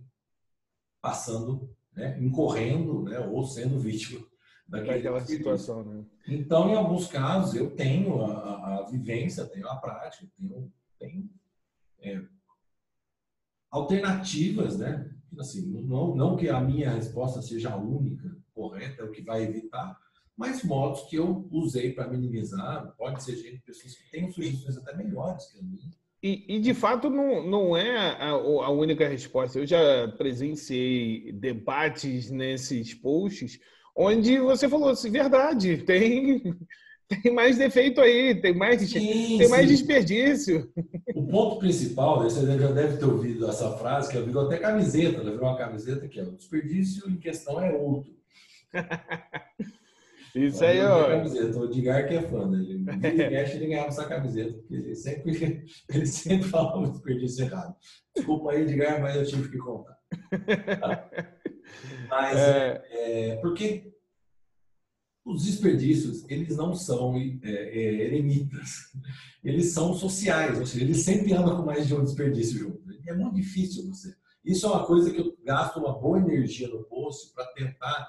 passando, né, incorrendo, né, ou sendo vítima daquela situação, né? Então, em alguns casos, eu tenho a, a vivência, tenho a prática, tenho, tenho é, alternativas, né? Assim, não, não que a minha resposta seja a única, correta, é o que vai evitar, mas modos que eu usei para minimizar, pode ser gente, pessoas que têm sugestões até melhores que a minha. E, e, de fato não, não é a, a, única resposta. Eu já presenciei debates nesses posts onde você falou assim, verdade, tem, tem mais defeito aí, tem mais, sim, tem mais desperdício. O ponto principal, você já deve ter ouvido essa frase, que virou até camiseta, ela virou uma camiseta que é o desperdício em questão é outro. Isso aí, ó. Camiseta. O Edgar que é fã dele. O podcast ele ganhava essa camiseta, porque ele sempre, ele sempre falava o desperdício errado. Desculpa aí, Edgar, mas eu tive que contar. Tá? Mas é... É, porque os desperdícios, eles não são é, é, eremitas, eles são sociais, ou seja, eles sempre andam com mais de um desperdício junto. É muito difícil você. Isso é uma coisa que eu gasto uma boa energia no post para tentar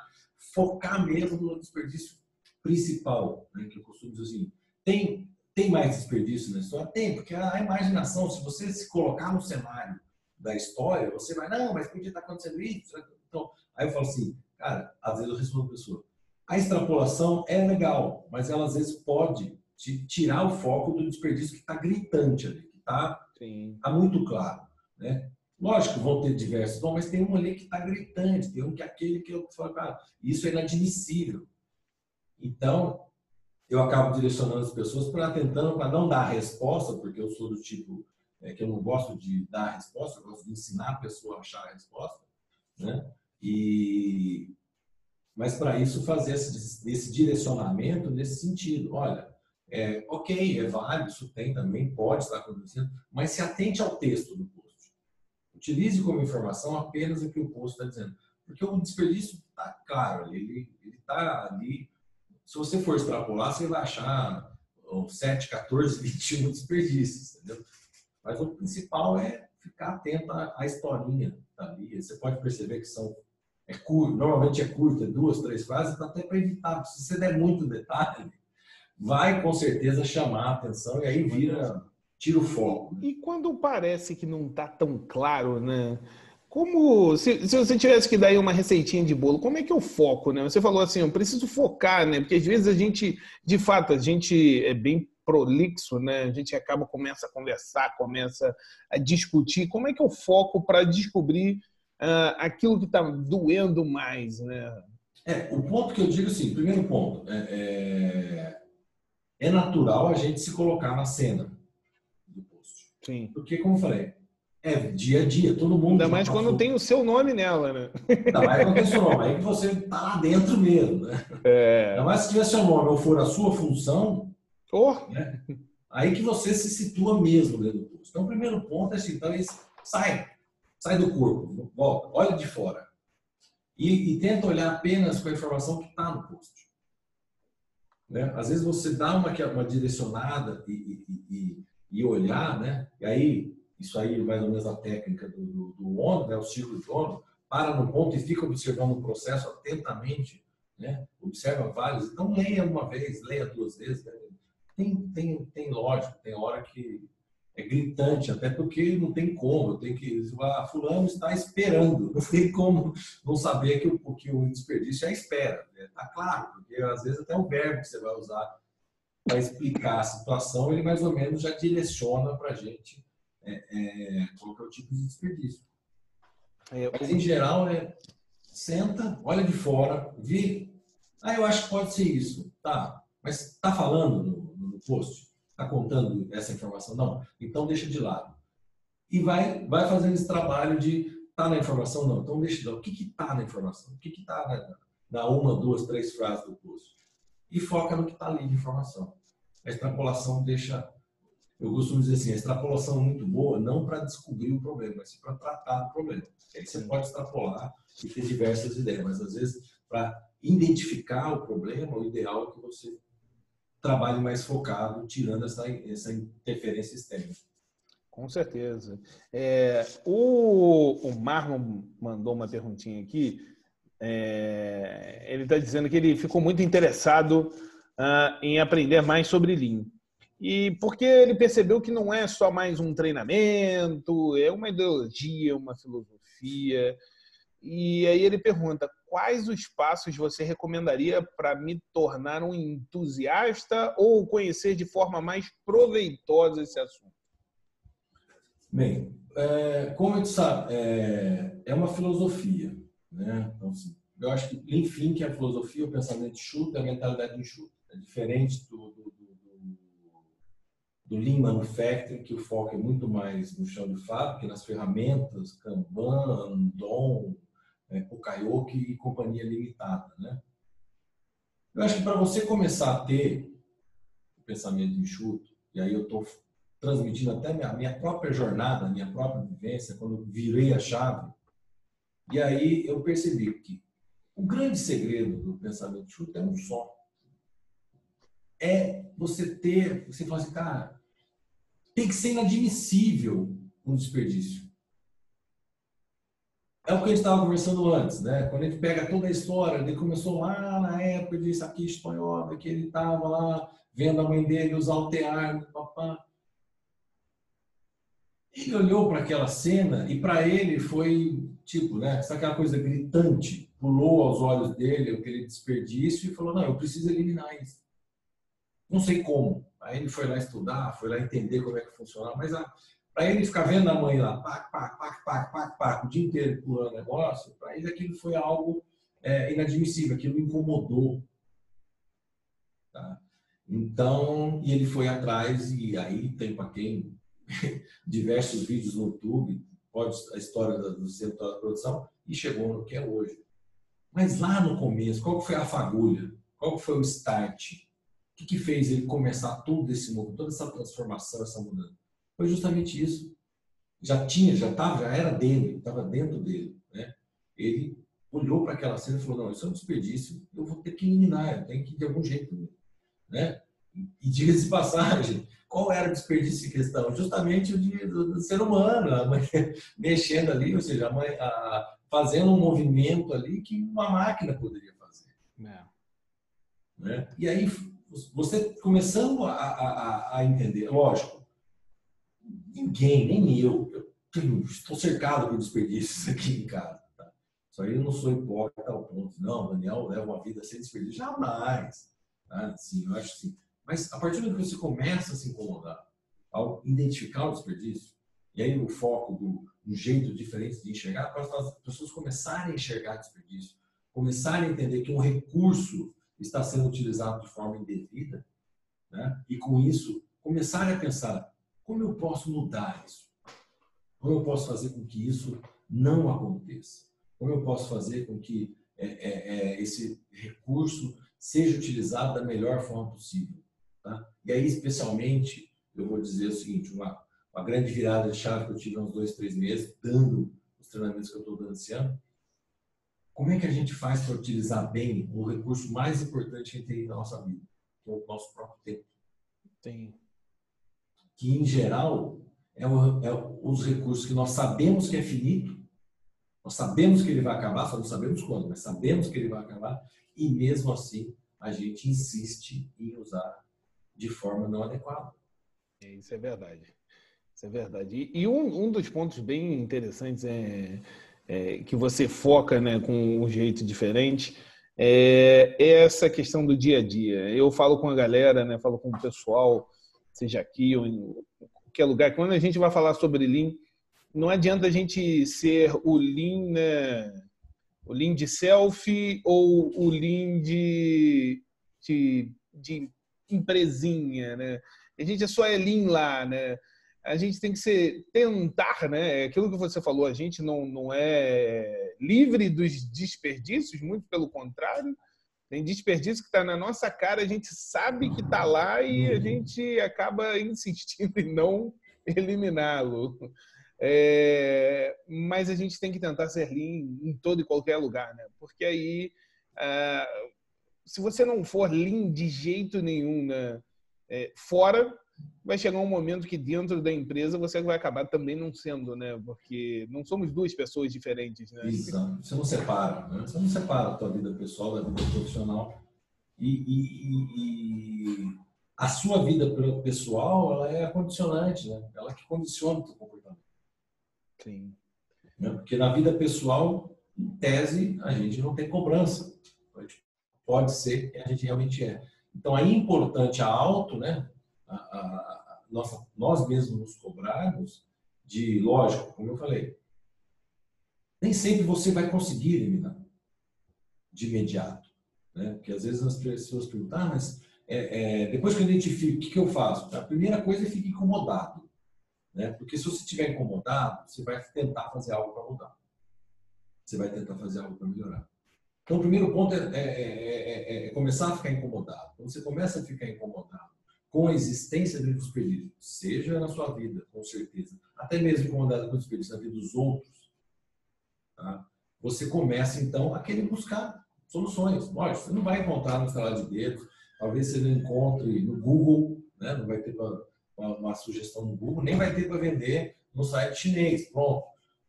focar mesmo no desperdício principal, né, que eu costumo dizer assim, tem, tem mais desperdício na história? Tem, porque a imaginação, se você se colocar no cenário da história, você vai, não, mas podia estar acontecendo isso. Então, aí eu falo assim, cara, às vezes eu respondo a pessoa, a extrapolação é legal, mas ela às vezes pode te tirar o foco do desperdício que está gritante ali, que está tá muito claro. Né? Lógico, vão ter diversos, bom, mas tem um ali que está gritante, tem um que é aquele que eu falo, cara, isso é inadmissível. Então, eu acabo direcionando as pessoas para tentando, para não dar a resposta, porque eu sou do tipo é, que eu não gosto de dar a resposta, eu gosto de ensinar a pessoa a achar a resposta, né? E mas para isso fazer esse, esse, direcionamento nesse sentido. Olha, é, ok, é válido, isso tem também, pode estar acontecendo, mas se atente ao texto do post. Utilize como informação apenas o que o post está dizendo. Porque o desperdício está claro, ele está ali. Se você for extrapolar, você vai achar 7, 14, 21 desperdícios, entendeu? Mas o principal é ficar atento à, historinha ali. Você pode perceber que são é curto, normalmente é curto, é duas, três frases, até para evitar. Se você der muito detalhe, vai com certeza chamar a atenção e aí vira, tira o foco. E, e quando parece que não está tão claro, né? Como se, se você tivesse que dar aí uma receitinha de bolo, como é que eu foco, né? Você falou assim, eu preciso focar, né? Porque às vezes a gente, de fato, a gente é bem prolixo, né? A gente acaba começa a conversar, começa a discutir. Como é que eu foco para descobrir uh, aquilo que está doendo mais, né? É, o ponto que eu digo assim, primeiro ponto, é, é, é natural a gente se colocar na cena do post. Sim. Porque, como eu falei, é dia a dia, todo mundo. Ainda mais quando tem o seu nome nela, né? Ainda mais quando tem o seu nome, aí que você tá lá dentro mesmo, né? É. Ainda mais se tiver seu nome ou for a sua função, oh. né? aí que você se situa mesmo dentro do post. Então, o primeiro ponto é assim, então, sai, sai do corpo, volta, olha de fora. E, e tenta olhar apenas com a informação que está no post. Né? Às vezes você dá uma, uma direcionada e, e, e, olhar, né? E aí, isso aí mais ou menos a técnica do, do, do ONU, né? o ciclo de ONU, para no ponto e fica observando o processo atentamente, né? Observa vários. Então, leia uma vez, leia duas vezes. Né? Tem, tem, tem lógico, tem hora que é gritante, até porque não tem como, tenho que. Ah, fulano está esperando, não tem como não saber que o, que o desperdício é espera. Está né? claro, porque às vezes até o verbo que você vai usar para explicar a situação, ele mais ou menos já direciona para a gente é, é, qual é o tipo de desperdício. É, Mas em geral, é senta, olha de fora, vê. Ah, eu acho que pode ser isso. Tá, mas está falando no, no post? Está contando essa informação? Não. Então deixa de lado. E vai, vai fazendo esse trabalho de tá na informação? Não. Então deixa de lado. O que está na informação? O que está na, na, uma, duas, três frases do post? E foca no que está ali de informação. A extrapolação deixa. Eu costumo dizer assim: a extrapolação é muito boa, não para descobrir o problema, mas para tratar o problema. Aí você pode extrapolar e ter diversas ideias, mas às vezes para identificar o problema, o ideal é que você trabalhe mais focado, tirando essa, essa interferência externa. Com certeza. É, o, o Marlon mandou uma perguntinha aqui. É, ele está dizendo que ele ficou muito interessado uh, em aprender mais sobre Lean. E porque ele percebeu que não é só mais um treinamento, é uma ideologia, uma filosofia. E aí ele pergunta: quais os passos você recomendaria para me tornar um entusiasta ou conhecer de forma mais proveitosa esse assunto? Bem, é, como a gente sabe, é, é uma filosofia. Né? Então, assim, eu acho que, enfim, que a filosofia, o pensamento enxuto, a mentalidade enxuta. É diferente do, do, do, do Lean Manufacturing, que o foco é muito mais no chão de fábrica, nas ferramentas, Kanban, Andon, é, Pokayoke e companhia limitada. Né? Eu acho que para você começar a ter o pensamento enxuto, e aí eu estou transmitindo até minha, minha própria jornada, minha própria vivência, quando virei a chave, e aí eu percebi que o grande segredo do pensamento enxuto é um só. É você ter, você fala assim, cara, tem que ser inadmissível um desperdício. É o que a gente estava conversando antes, né? Quando a gente pega toda a história, ele começou lá na época de aqui espanhol, que ele estava lá vendo a mãe dele usar o tear, papá. Ele olhou para aquela cena e para ele foi tipo, né? Sabe aquela coisa gritante? Pulou aos olhos dele aquele desperdício e falou: Não, eu preciso eliminar isso. Não sei como. Aí ele foi lá estudar, foi lá entender como é que funcionava, mas a, para ele ficar vendo a mãe lá, pac, pac, pac, pac, pac, pac, o dia inteiro pulando negócio, para ele aquilo foi algo é, inadmissível, aquilo incomodou. Tá? Então, e ele foi atrás, e aí tem para quem diversos vídeos no YouTube, pode a história do centro da produção, e chegou no que é hoje. Mas lá no começo, qual foi a fagulha? Qual foi o start? O que, que fez ele começar todo esse movimento, toda essa transformação, essa mudança? Foi justamente isso. Já tinha, já estava, já era dele, estava dentro dele. Né? Ele olhou para aquela cena e falou: não, isso é um desperdício, eu vou ter que eliminar, eu tenho que de algum jeito. Né? E diga-se de passagem, qual era o desperdício em questão? Justamente o de, do, do, ser humano, mexendo ali, ou seja, a a, fazendo um movimento ali que uma máquina poderia fazer. É. Né? E aí, você começando a, a, a entender, lógico, ninguém, nem eu, eu tenho, estou cercado por desperdícios aqui em casa. Tá? Só eu não sou hipócrita ao ponto, não, Daniel leva uma vida sem desperdício, jamais. Tá? Eu acho sim. Mas a partir do que você começa a se incomodar, ao identificar o desperdício, e aí o foco do um jeito diferente de enxergar, para as pessoas começarem a enxergar desperdício, começarem a entender que um recurso está sendo utilizado de forma indevida, né? e com isso começarem a pensar como eu posso mudar isso? Como eu posso fazer com que isso não aconteça? Como eu posso fazer com que é, é, é, esse recurso seja utilizado da melhor forma possível? Tá? E aí, especialmente, eu vou dizer o seguinte: uma, uma grande virada de chave que eu tive há uns dois, três meses, dando os treinamentos que eu estou dando esse ano. Como é que a gente faz para utilizar bem o recurso mais importante que a gente tem na nossa vida, que é o nosso próprio tempo? Tem que em geral é, o, é, os recursos que nós sabemos que é finito, nós sabemos que ele vai acabar, só não sabemos quando, mas sabemos que ele vai acabar, e mesmo assim a gente insiste em usar de forma não adequada. É, isso é verdade. Isso é verdade. E, e um, um, dos pontos bem interessantes é, é, que você foca né, com um jeito diferente é, é, essa questão do dia a dia. Eu falo com a galera, né, falo com o pessoal seja aqui ou em qualquer lugar. Quando a gente vai falar sobre Lean, não adianta a gente ser o Lean, né? o Lean de selfie ou o Lean de, de, de empresinha, né? A gente só é Lean lá, né? A gente tem que ser, tentar, né? Aquilo que você falou, a gente não, não é livre dos desperdícios, muito pelo contrário, tem desperdício que está na nossa cara, a gente sabe que está lá e a gente acaba insistindo em não eliminá-lo. É, mas a gente tem que tentar ser lean em todo e qualquer lugar, né? Porque aí, ah, se você não for lean de jeito nenhum né? É, fora, vai chegar um momento que dentro da empresa você vai acabar também não sendo, né? Porque não somos duas pessoas diferentes, né? Exato. Você não separa, né? Você não separa a tua vida pessoal da vida profissional. E, e, e, a sua vida pessoal, ela é condicionante, né? Ela que condiciona o teu comportamento. Sim. Né? Porque na vida pessoal, em tese, a gente não tem cobrança. Pode ser que a gente realmente é. Então, é importante a auto, né? A, a, nossa, nós mesmos nos cobrarmos de, lógico, como eu falei, nem sempre você vai conseguir eliminar de imediato. Né? Porque às vezes as pessoas perguntam, ah, mas é, é, depois que eu identifico, o que, que eu faço? A primeira coisa é ficar incomodado. Né? Porque se você estiver incomodado, você vai tentar fazer algo para mudar. Você vai tentar fazer algo para melhorar. Então, o primeiro ponto é, é, é, começar a ficar incomodado. Quando você começa a ficar incomodado com a existência de desperdício, seja na sua vida, com certeza, até mesmo incomodado com desperdício na vida dos outros, tá? você começa então a querer buscar soluções. Lógico, você não vai encontrar no celular de dedos, talvez você não encontre no Google, né? não vai ter uma, uma sugestão no Google, nem vai ter para vender no site chinês, pronto.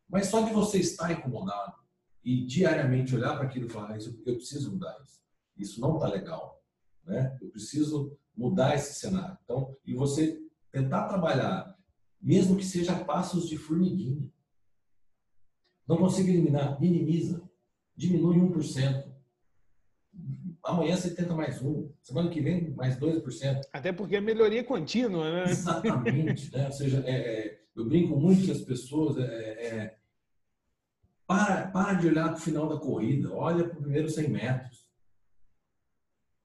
Mas só de você estar incomodado e diariamente olhar para aquilo e falar, eu preciso mudar isso. Isso não está legal. Né? Eu preciso mudar esse cenário. Então, e você tentar trabalhar, mesmo que seja passos de formiguinha. Não consigo eliminar, minimiza. Diminui 1%. Amanhã você tenta mais um. Semana que vem, mais 2%. Até porque é melhoria contínua, né? Exatamente. né? Ou seja, é, é, eu brinco muito que as pessoas. É, é para, para de olhar para o final da corrida, olha para o primeiro 100 metros.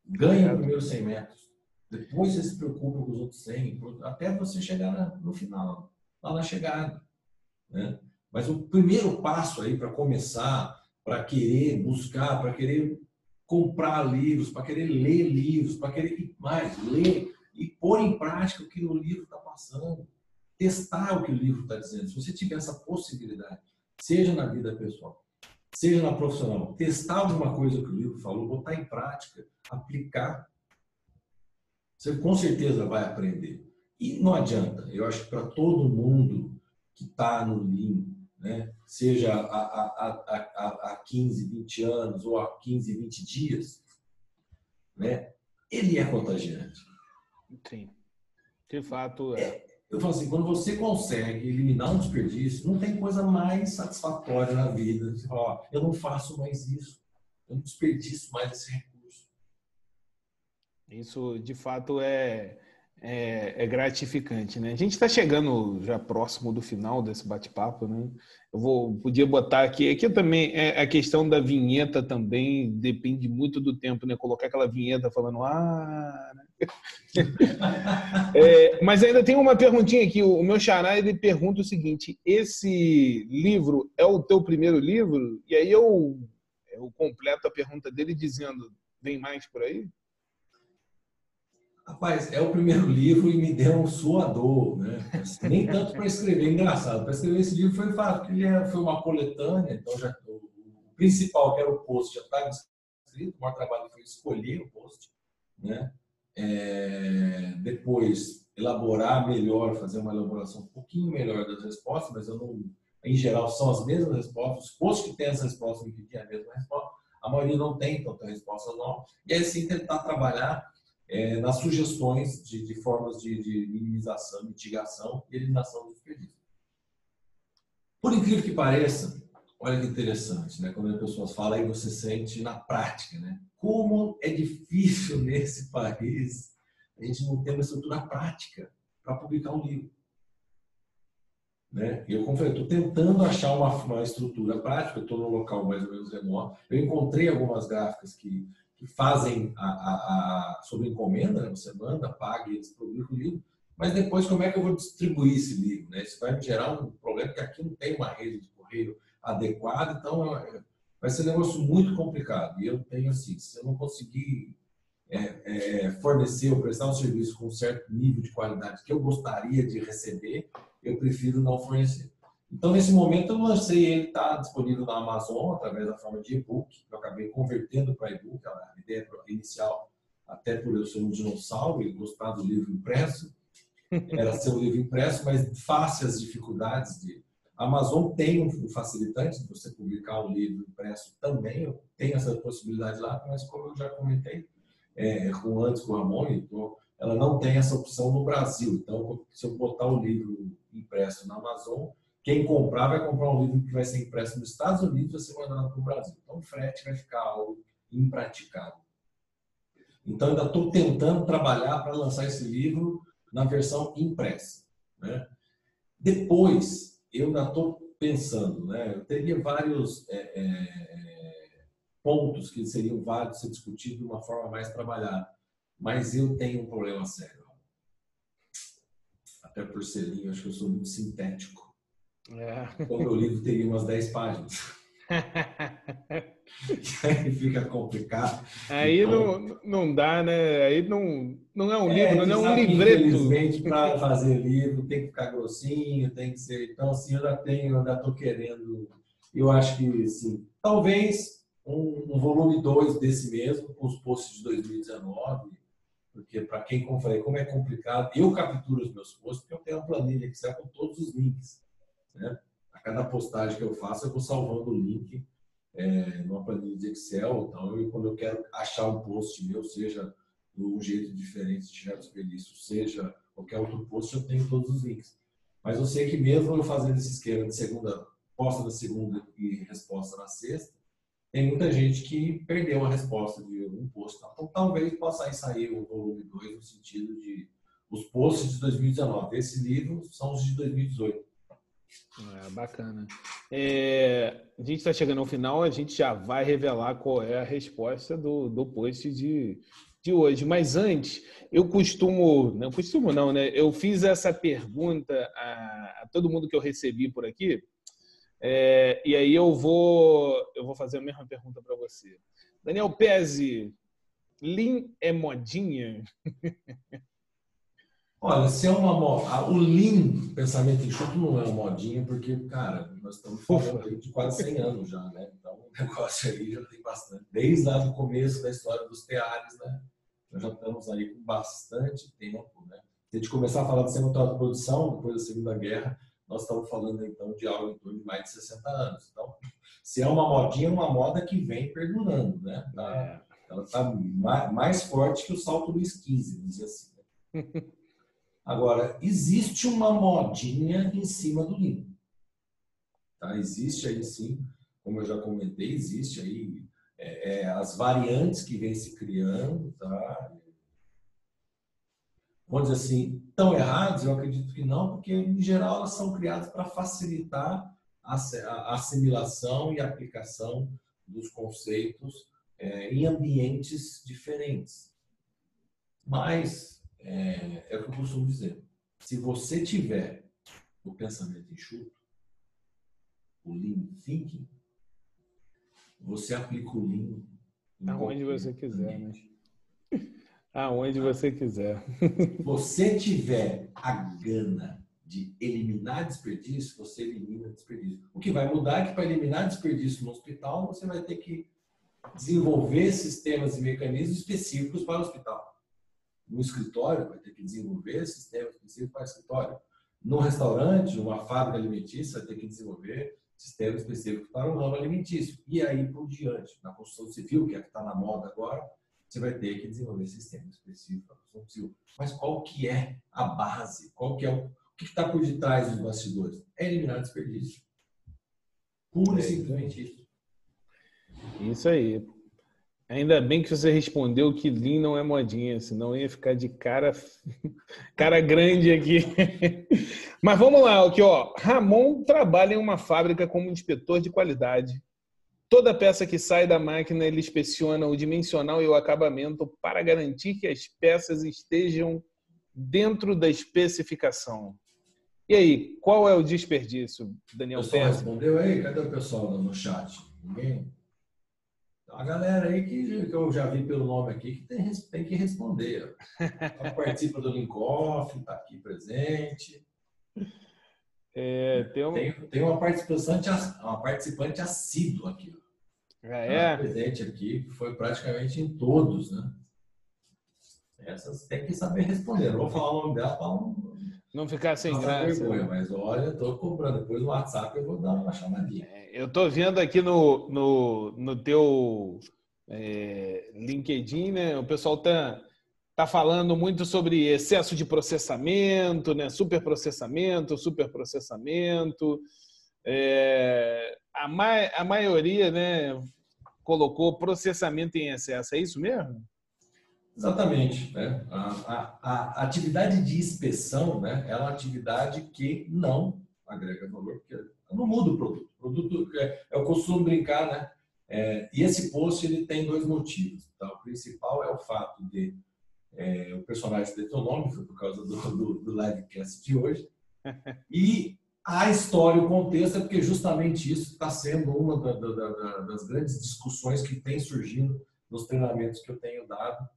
Ganha o primeiro 100 metros. Depois você se preocupa com os outros 100, até você chegar no final, lá na chegada. Né? Mas o primeiro passo aí para começar, para querer buscar, para querer comprar livros, para querer ler livros, para querer mais ler e pôr em prática o que o livro está passando, testar o que o livro está dizendo. Se você tiver essa possibilidade, seja na vida pessoal, seja na profissional, testar alguma coisa que o livro falou, botar em prática, aplicar, você com certeza vai aprender. E não adianta, eu acho que para todo mundo que está no Lean, né, seja há, há, há, há 15, 20 anos ou há 15, 20 dias, né, ele é contagiante. Sim. De fato, é. é eu falo assim, quando você consegue eliminar um desperdício, não tem coisa mais satisfatória na vida. Você fala, ó, eu não faço mais isso. Eu não desperdiço mais esse recurso. Isso, de fato, é, é, é gratificante, né? A gente está chegando já próximo do final desse bate-papo, né? Eu vou, podia botar aqui, aqui também é a questão da vinheta também depende muito do tempo, né? Colocar aquela vinheta falando, ah, né? é, mas ainda tem uma perguntinha aqui. O meu xará ele pergunta o seguinte: esse livro é o teu primeiro livro? E aí eu, eu completo a pergunta dele dizendo: vem mais por aí? Rapaz, é o primeiro livro e me deu um suador, né? Nem tanto para escrever, engraçado. Para escrever esse livro foi fácil, porque ele é, foi uma coletânea, então já, o, principal, que era o post, já estava escrito, o maior trabalho foi escolher o post, né? é, depois elaborar melhor, fazer uma elaboração um pouquinho melhor das respostas, mas eu não, em geral são as mesmas respostas. Os posts que têm as respostas me pedem a mesma resposta, a maioria não tem tanta resposta não. E aí sim tentar trabalhar é, nas sugestões de, de formas de, de, minimização, mitigação e eliminação dos desperdício. Por incrível que pareça, olha que interessante, né? Quando as pessoas falam aí você sente na prática, né? Como é difícil nesse país a gente não ter uma estrutura prática para publicar um livro. Né? Eu, estou tentando achar uma, uma estrutura prática, estou num local mais ou menos remoto. Eu encontrei algumas gráficas que, que fazem a, a, a, sobre encomenda, né? você manda, paga e eles publicam o livro. Mas depois, como é que eu vou distribuir esse livro? Né? Isso vai me gerar um problema, porque aqui não tem uma rede de correio adequada, então vai ser um negócio muito complicado. E eu tenho assim, se eu não conseguir é, é, fornecer ou prestar um serviço com um certo nível de qualidade que eu gostaria de receber, eu prefiro não fornecer. Então, nesse momento, eu lancei ele, está disponível na Amazon através da forma de e-book, eu acabei convertendo para e-book, a ideia inicial, até por eu ser um dinossauro e gostar do livro impresso, era ser um livro impresso, mas face as dificuldades de a Amazon tem um facilitante de você publicar um livro impresso também, tem essa possibilidade lá, mas como eu já comentei é, com antes com o Ramon, então, ela não tem essa opção no Brasil. Então, se eu botar o livro impresso na Amazon, quem comprar vai comprar um livro que vai ser impresso nos Estados Unidos e vai ser mandado para o Brasil. Então o frete vai ficar algo impraticável. Então ainda estou tentando trabalhar para lançar esse livro na versão impressa. Né? Depois, eu ainda estou pensando, né? eu teria vários é, é, pontos que seriam válidos ser discutidos de uma forma mais trabalhada, mas eu tenho um problema sério. Até por ser linho, acho que eu sou muito sintético. É. Então, meu livro teria umas 10 páginas. aí fica complicado. Aí então, não, não dá, né? Aí não, não é um é, livro, não é um livreto. Infelizmente, para fazer livro tem que ficar grossinho, tem que ser. Então, assim, eu ainda tenho, eu ainda estou querendo. Eu acho que, assim, talvez um, um volume 2 desse mesmo, com os posts de 2019, porque para quem, como falei, como é complicado, eu capturo os meus posts, porque eu tenho uma planilha que serve com todos os links. Né? A cada postagem que eu faço, eu vou salvando o link é, numa planilha de Excel. Então, eu, quando eu quero achar um post meu, seja de um jeito diferente de tirar desperdício, seja qualquer outro post, eu tenho todos os links. Mas eu sei que mesmo eu fazendo esse esquema de segunda, posta na segunda e resposta na sexta, tem muita gente que perdeu a resposta de um post. Então, talvez possa sair o volume 2 no sentido de os posts de 2019. Esse livro são os de 2018. É, bacana. É, a gente está chegando ao final, a gente já vai revelar qual é a resposta do, do post de, de hoje. Mas antes, eu costumo, não costumo não, né? Eu fiz essa pergunta a, a todo mundo que eu recebi por aqui, é, e aí eu vou, eu vou fazer a mesma pergunta para você. Daniel Pezzi, Lean é modinha? Olha, se é uma moda, o Lean, pensamento enxuto, não é uma modinha, porque, cara, nós estamos falando de quase 100 anos já, né? Então, o negócio aí já tem bastante. Desde lá do começo da história dos teares, né? Nós já estamos aí com bastante tempo, né? Se a gente começar a falar de de produção, depois da Segunda Guerra, nós estamos falando, então, de algo em torno de mais de 60 anos. Então, se é uma modinha, é uma moda que vem perdurando, né? Tá, é. ela está mais forte que o salto Luiz XV, vamos dizer assim. Né? Agora, existe uma modinha em cima do Lean. Tá? Existe aí sim, como eu já comentei, existe aí é, é, as variantes que vêm se criando, tá? Vamos dizer assim, tão errados? Eu acredito que não, porque em geral elas são criadas para facilitar a assimilação e aplicação dos conceitos é, em ambientes diferentes. Mas é, é o que eu costumo dizer. Se você tiver o pensamento enxuto, o lean thinking, você aplica o lean aonde você quiser, né? Aonde você quiser. você tiver a gana de eliminar desperdício, você elimina desperdício. O que vai mudar é que para eliminar desperdício no hospital, você vai ter que desenvolver sistemas e mecanismos específicos para o hospital no escritório, vai ter que desenvolver sistema específico para escritório. No restaurante, uma fábrica alimentícia, vai ter que desenvolver sistema específico para o ramo alimentício. E aí por diante. Na construção civil, que é que está na moda agora, você vai ter que desenvolver sistema específico para a construção civil. Mas qual que é a base? Qual que é o, o que está por detrás dos bastidores? É eliminar desperdício. Pura e simplesmente isso. Isso aí. Ainda bem que você respondeu que Lean não é modinha, senão ia ficar de cara, cara grande aqui. Mas vamos lá, aqui ó. Ramon trabalha em uma fábrica como inspetor de qualidade. Toda peça que sai da máquina ele inspeciona o dimensional e o acabamento para garantir que as peças estejam dentro da especificação. E aí, qual é o desperdício, Daniel Pérez? respondeu aí? Cadê o pessoal no chat? Ninguém? A galera aí que, que, eu já vi pelo nome aqui que tem, tem que responder. participa do Linkoff, está aqui presente. É, tem, um... tem, tem, uma participante, uma participante assídua aqui. Ah, é? presente aqui, foi praticamente em todos, né? Essas tem que saber responder. Não vou falar o nome dela para não ficar sem graça. Vergonha, mas olha, estou cobrando. Depois no WhatsApp eu vou dar uma chamadinha. É, eu estou vendo aqui no, no, no teu é, LinkedIn, né? O pessoal tá, está falando muito sobre excesso de processamento, né? superprocessamento, superprocessamento. É, a, ma a maioria né, colocou processamento em excesso, é isso mesmo? Exatamente. Né? A, a, a, atividade de inspeção né, é uma atividade que não agrega valor, porque não muda o produto. O produto, é, eu costumo brincar, né? É, e esse post ele tem dois motivos. Tá? O principal é o fato de é, o personagem ter teu nome, foi por causa do, do, do livecast de hoje. E a história, o contexto, é porque justamente isso está sendo uma da, da, da, das grandes discussões que tem surgindo nos treinamentos que eu tenho dado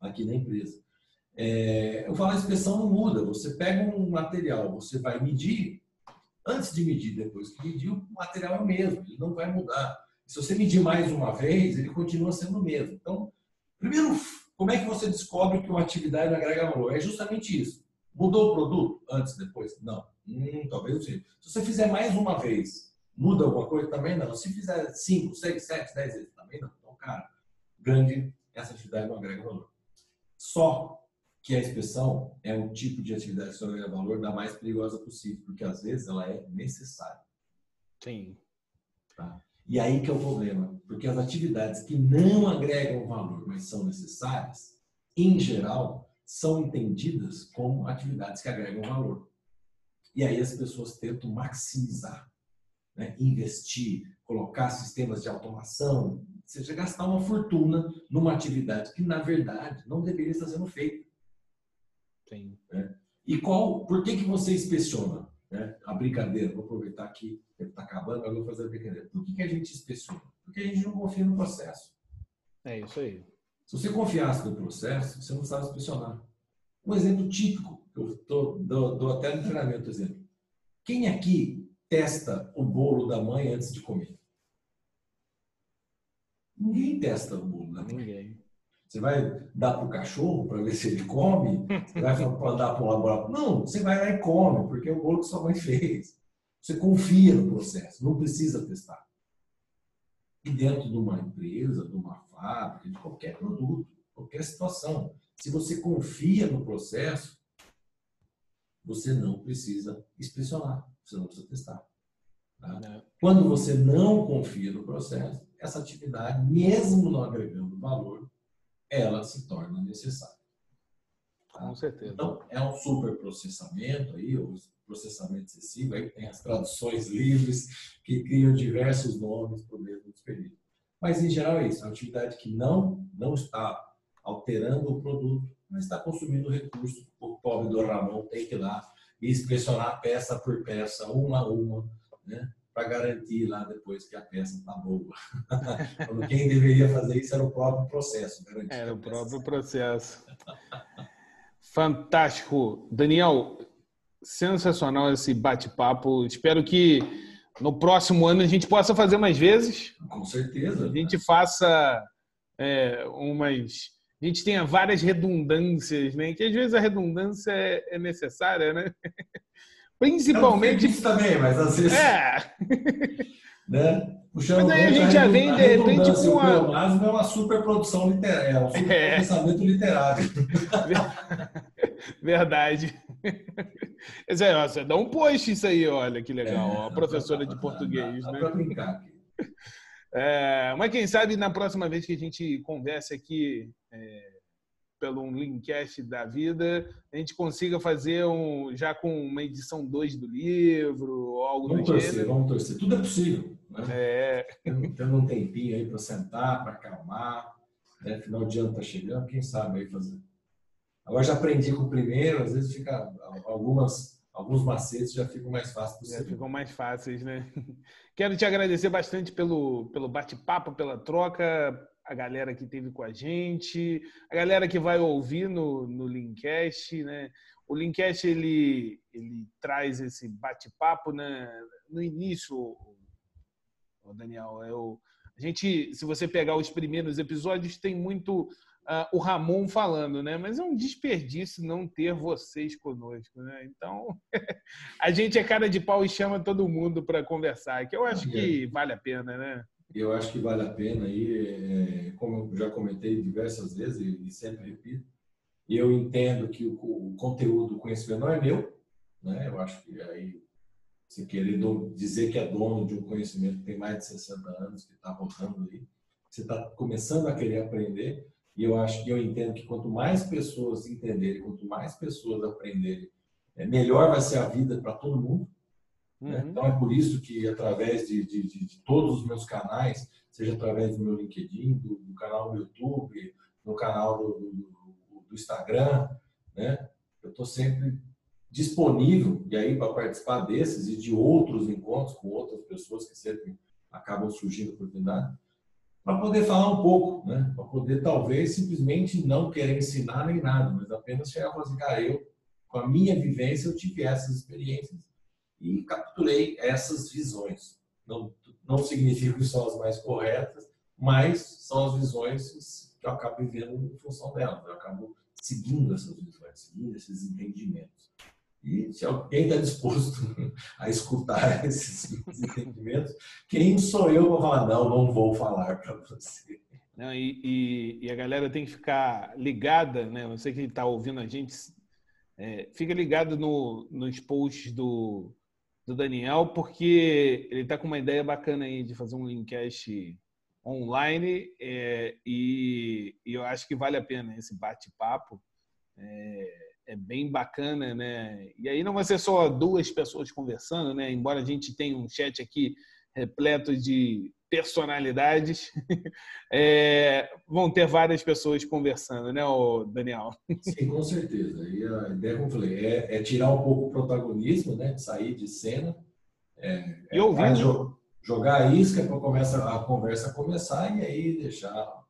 aqui na empresa. É, eu falo, a inspeção não muda. Você pega um material, você vai medir, antes de medir, depois que medir, o material é o mesmo, ele não vai mudar. Se você medir mais uma vez, ele continua sendo o mesmo. Então, primeiro, como é que você descobre que uma atividade agrega valor? É justamente isso. Mudou o produto antes, depois? Não. Hum, talvez sim. Se você fizer mais uma vez, muda alguma coisa? Também não. Se fizer 5, 6, 7, 10 vezes, também não. Então, cara, grande, essa atividade não agrega valor. Só que a inspeção é um tipo de atividade que agrega valor da mais perigosa possível, porque às vezes ela é necessária. Sim. Tá? E aí que é o problema, porque as atividades que não agregam valor, mas são necessárias, em geral, são entendidas como atividades que agregam valor. E aí as pessoas tentam maximizar, né? investir, colocar sistemas de automação, seja, gastar uma fortuna numa atividade que, na verdade, não deveria estar sendo feita. Sim. Né? E qual, por que, que você inspeciona? Né? A brincadeira, vou aproveitar que está acabando, agora vou fazer a brincadeira. Por que, que a gente inspeciona? Porque a gente não confia no processo. É isso aí. Se você confiasse no processo, você não precisava inspecionar. Um exemplo típico eu tô, dou, dou até no treinamento exemplo. Quem aqui testa o bolo da mãe antes de comer? Ninguém testa o bolo da mãe. Ninguém. Você vai dar para o cachorro para ver se ele come? Você vai dar para o laboratório? Não, você vai lá e come, porque é o bolo que sua mãe fez. Você confia no processo, não precisa testar. E dentro de uma empresa, de uma fábrica, de qualquer produto, qualquer situação, se você confia no processo, você não precisa inspecionar, você não precisa testar. Tá? É. Quando você não confia no processo, essa atividade, mesmo não agregando valor, ela se torna necessária. Tá? Com certeza. Então, é um super processamento aí, o processamento excessivo, aí tem as traduções livres que criam diversos nomes para o mesmo período. Mas, em geral, é isso. É uma atividade que não, não está alterando o produto, mas está consumindo recurso. O pobre do Ramon tem que ir lá e inspecionar peça por peça, uma a uma, né? para garantir lá depois que a peça está boa. Quem deveria fazer isso era o próprio processo. Era o próprio processo. Fantástico. Daniel, sensacional esse bate-papo. Espero que no próximo ano a gente possa fazer mais vezes. Com certeza. A gente faça é, umas a gente tenha várias redundâncias, né? Que às vezes a redundância é, é necessária, né? Principalmente. Isso também, mas às vezes. É. né? Puxando mas aí a gente já vem, de repente, com uma. O é uma superprodução literária, é um super é. pensamento literário. Verdade. Você dá um post isso aí, olha que legal. É, a professora de português, dá, dá, né? Dá brincar aqui. É, mas quem sabe na próxima vez que a gente conversa aqui é, pelo um Linkcast da vida, a gente consiga fazer um, já com uma edição 2 do livro, ou algo vamos do torcer, gênero. Vamos torcer, tudo é possível. Né? É. Tendo um tempinho aí para sentar, para acalmar, né? final de ano está chegando, quem sabe aí fazer. Agora já aprendi com o primeiro, às vezes fica algumas alguns macetes já ficam mais fáceis. Já ficam mais fáceis, né? Quero te agradecer bastante pelo, pelo bate-papo, pela troca, a galera que teve com a gente, a galera que vai ouvir no, no Linkcast, né? O Linkcast, ele, ele traz esse bate-papo, né? No início, Daniel, eu, a gente, se você pegar os primeiros episódios, tem muito uh, o Ramon falando, né? Mas é um desperdício não ter vocês conosco, né? Então, a gente é cara de pau e chama todo mundo para conversar, que eu acho que vale a pena, né? Eu acho que vale a pena aí, é, como eu já comentei diversas vezes e sempre repito, Eu entendo que o, o conteúdo, o conhecimento não é meu, né? Eu acho que aí você querer dizer que é dono de um conhecimento que tem mais de 60 anos, que está rodando ali, você está começando a querer aprender, e eu acho que eu entendo que quanto mais pessoas entenderem, quanto mais pessoas aprenderem, é, melhor vai ser a vida para todo mundo. Né? Uhum. Então é por isso que através de, de, de, todos os meus canais, seja através do meu LinkedIn, do, do canal do YouTube, no canal do, do, do Instagram, né? eu estou sempre disponível e aí para participar desses e de outros encontros com outras pessoas que sempre acabam surgindo oportunidade para poder falar um pouco, né? Para poder talvez simplesmente não querer ensinar nem nada, mas apenas chegar e falar assim, cara, eu com a minha vivência eu tive essas experiências e capturei essas visões. Não não significa que são as mais corretas, mas são as visões que eu acabo vivendo em função delas. Eu acabo seguindo essas visões, seguindo esses entendimentos. E se alguém está disposto a escutar esses entendimentos, quem sou eu para falar, não, não vou falar para você. Não, e, e, e, a galera tem que ficar ligada, né? Você que está ouvindo a gente, é, fica ligado no, nos posts do, do Daniel, porque ele está com uma ideia bacana aí de fazer um linkcast online é, e, e, eu acho que vale a pena esse bate-papo. É, é bem bacana, né? E aí não vai ser só duas pessoas conversando, né? Embora a gente tenha um chat aqui repleto de personalidades, é, vão ter várias pessoas conversando, né, Daniel? Sim, com certeza. E a ideia, como eu falei, é, é tirar um pouco o protagonismo, né? Sair de cena. É, e ouvir. É jo jogar a isca para começar a conversa começar e aí deixar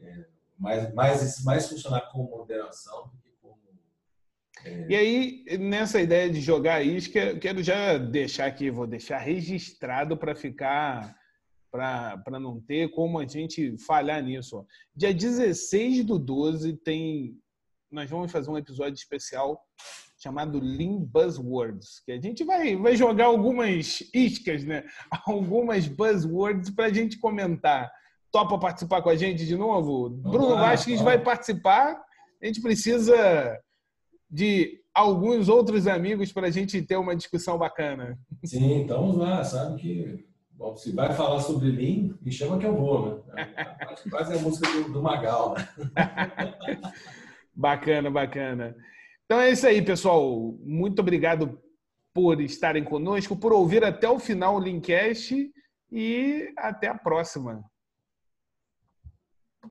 é, mais, mais, mais funcionar com moderação e aí, nessa ideia de jogar isca, quero já deixar aqui, vou deixar registrado para ficar, para não ter como a gente falhar nisso. Dia 16 do 12 tem. Nós vamos fazer um episódio especial chamado Lean Buzzwords, que a gente vai, vai jogar algumas iscas, né? Algumas buzzwords para a gente comentar. Topa participar com a gente de novo? Bruno Vasquez vai participar. A gente precisa de alguns outros amigos para a gente ter uma discussão bacana. Sim, então vamos lá. Sabe que bom, se vai falar sobre Lean, me chama que eu vou, né? Quase a música do, do Magal, né? bacana, bacana. Então é isso aí, pessoal. Muito obrigado por estarem conosco, por ouvir até o final o Linkcast e até a próxima.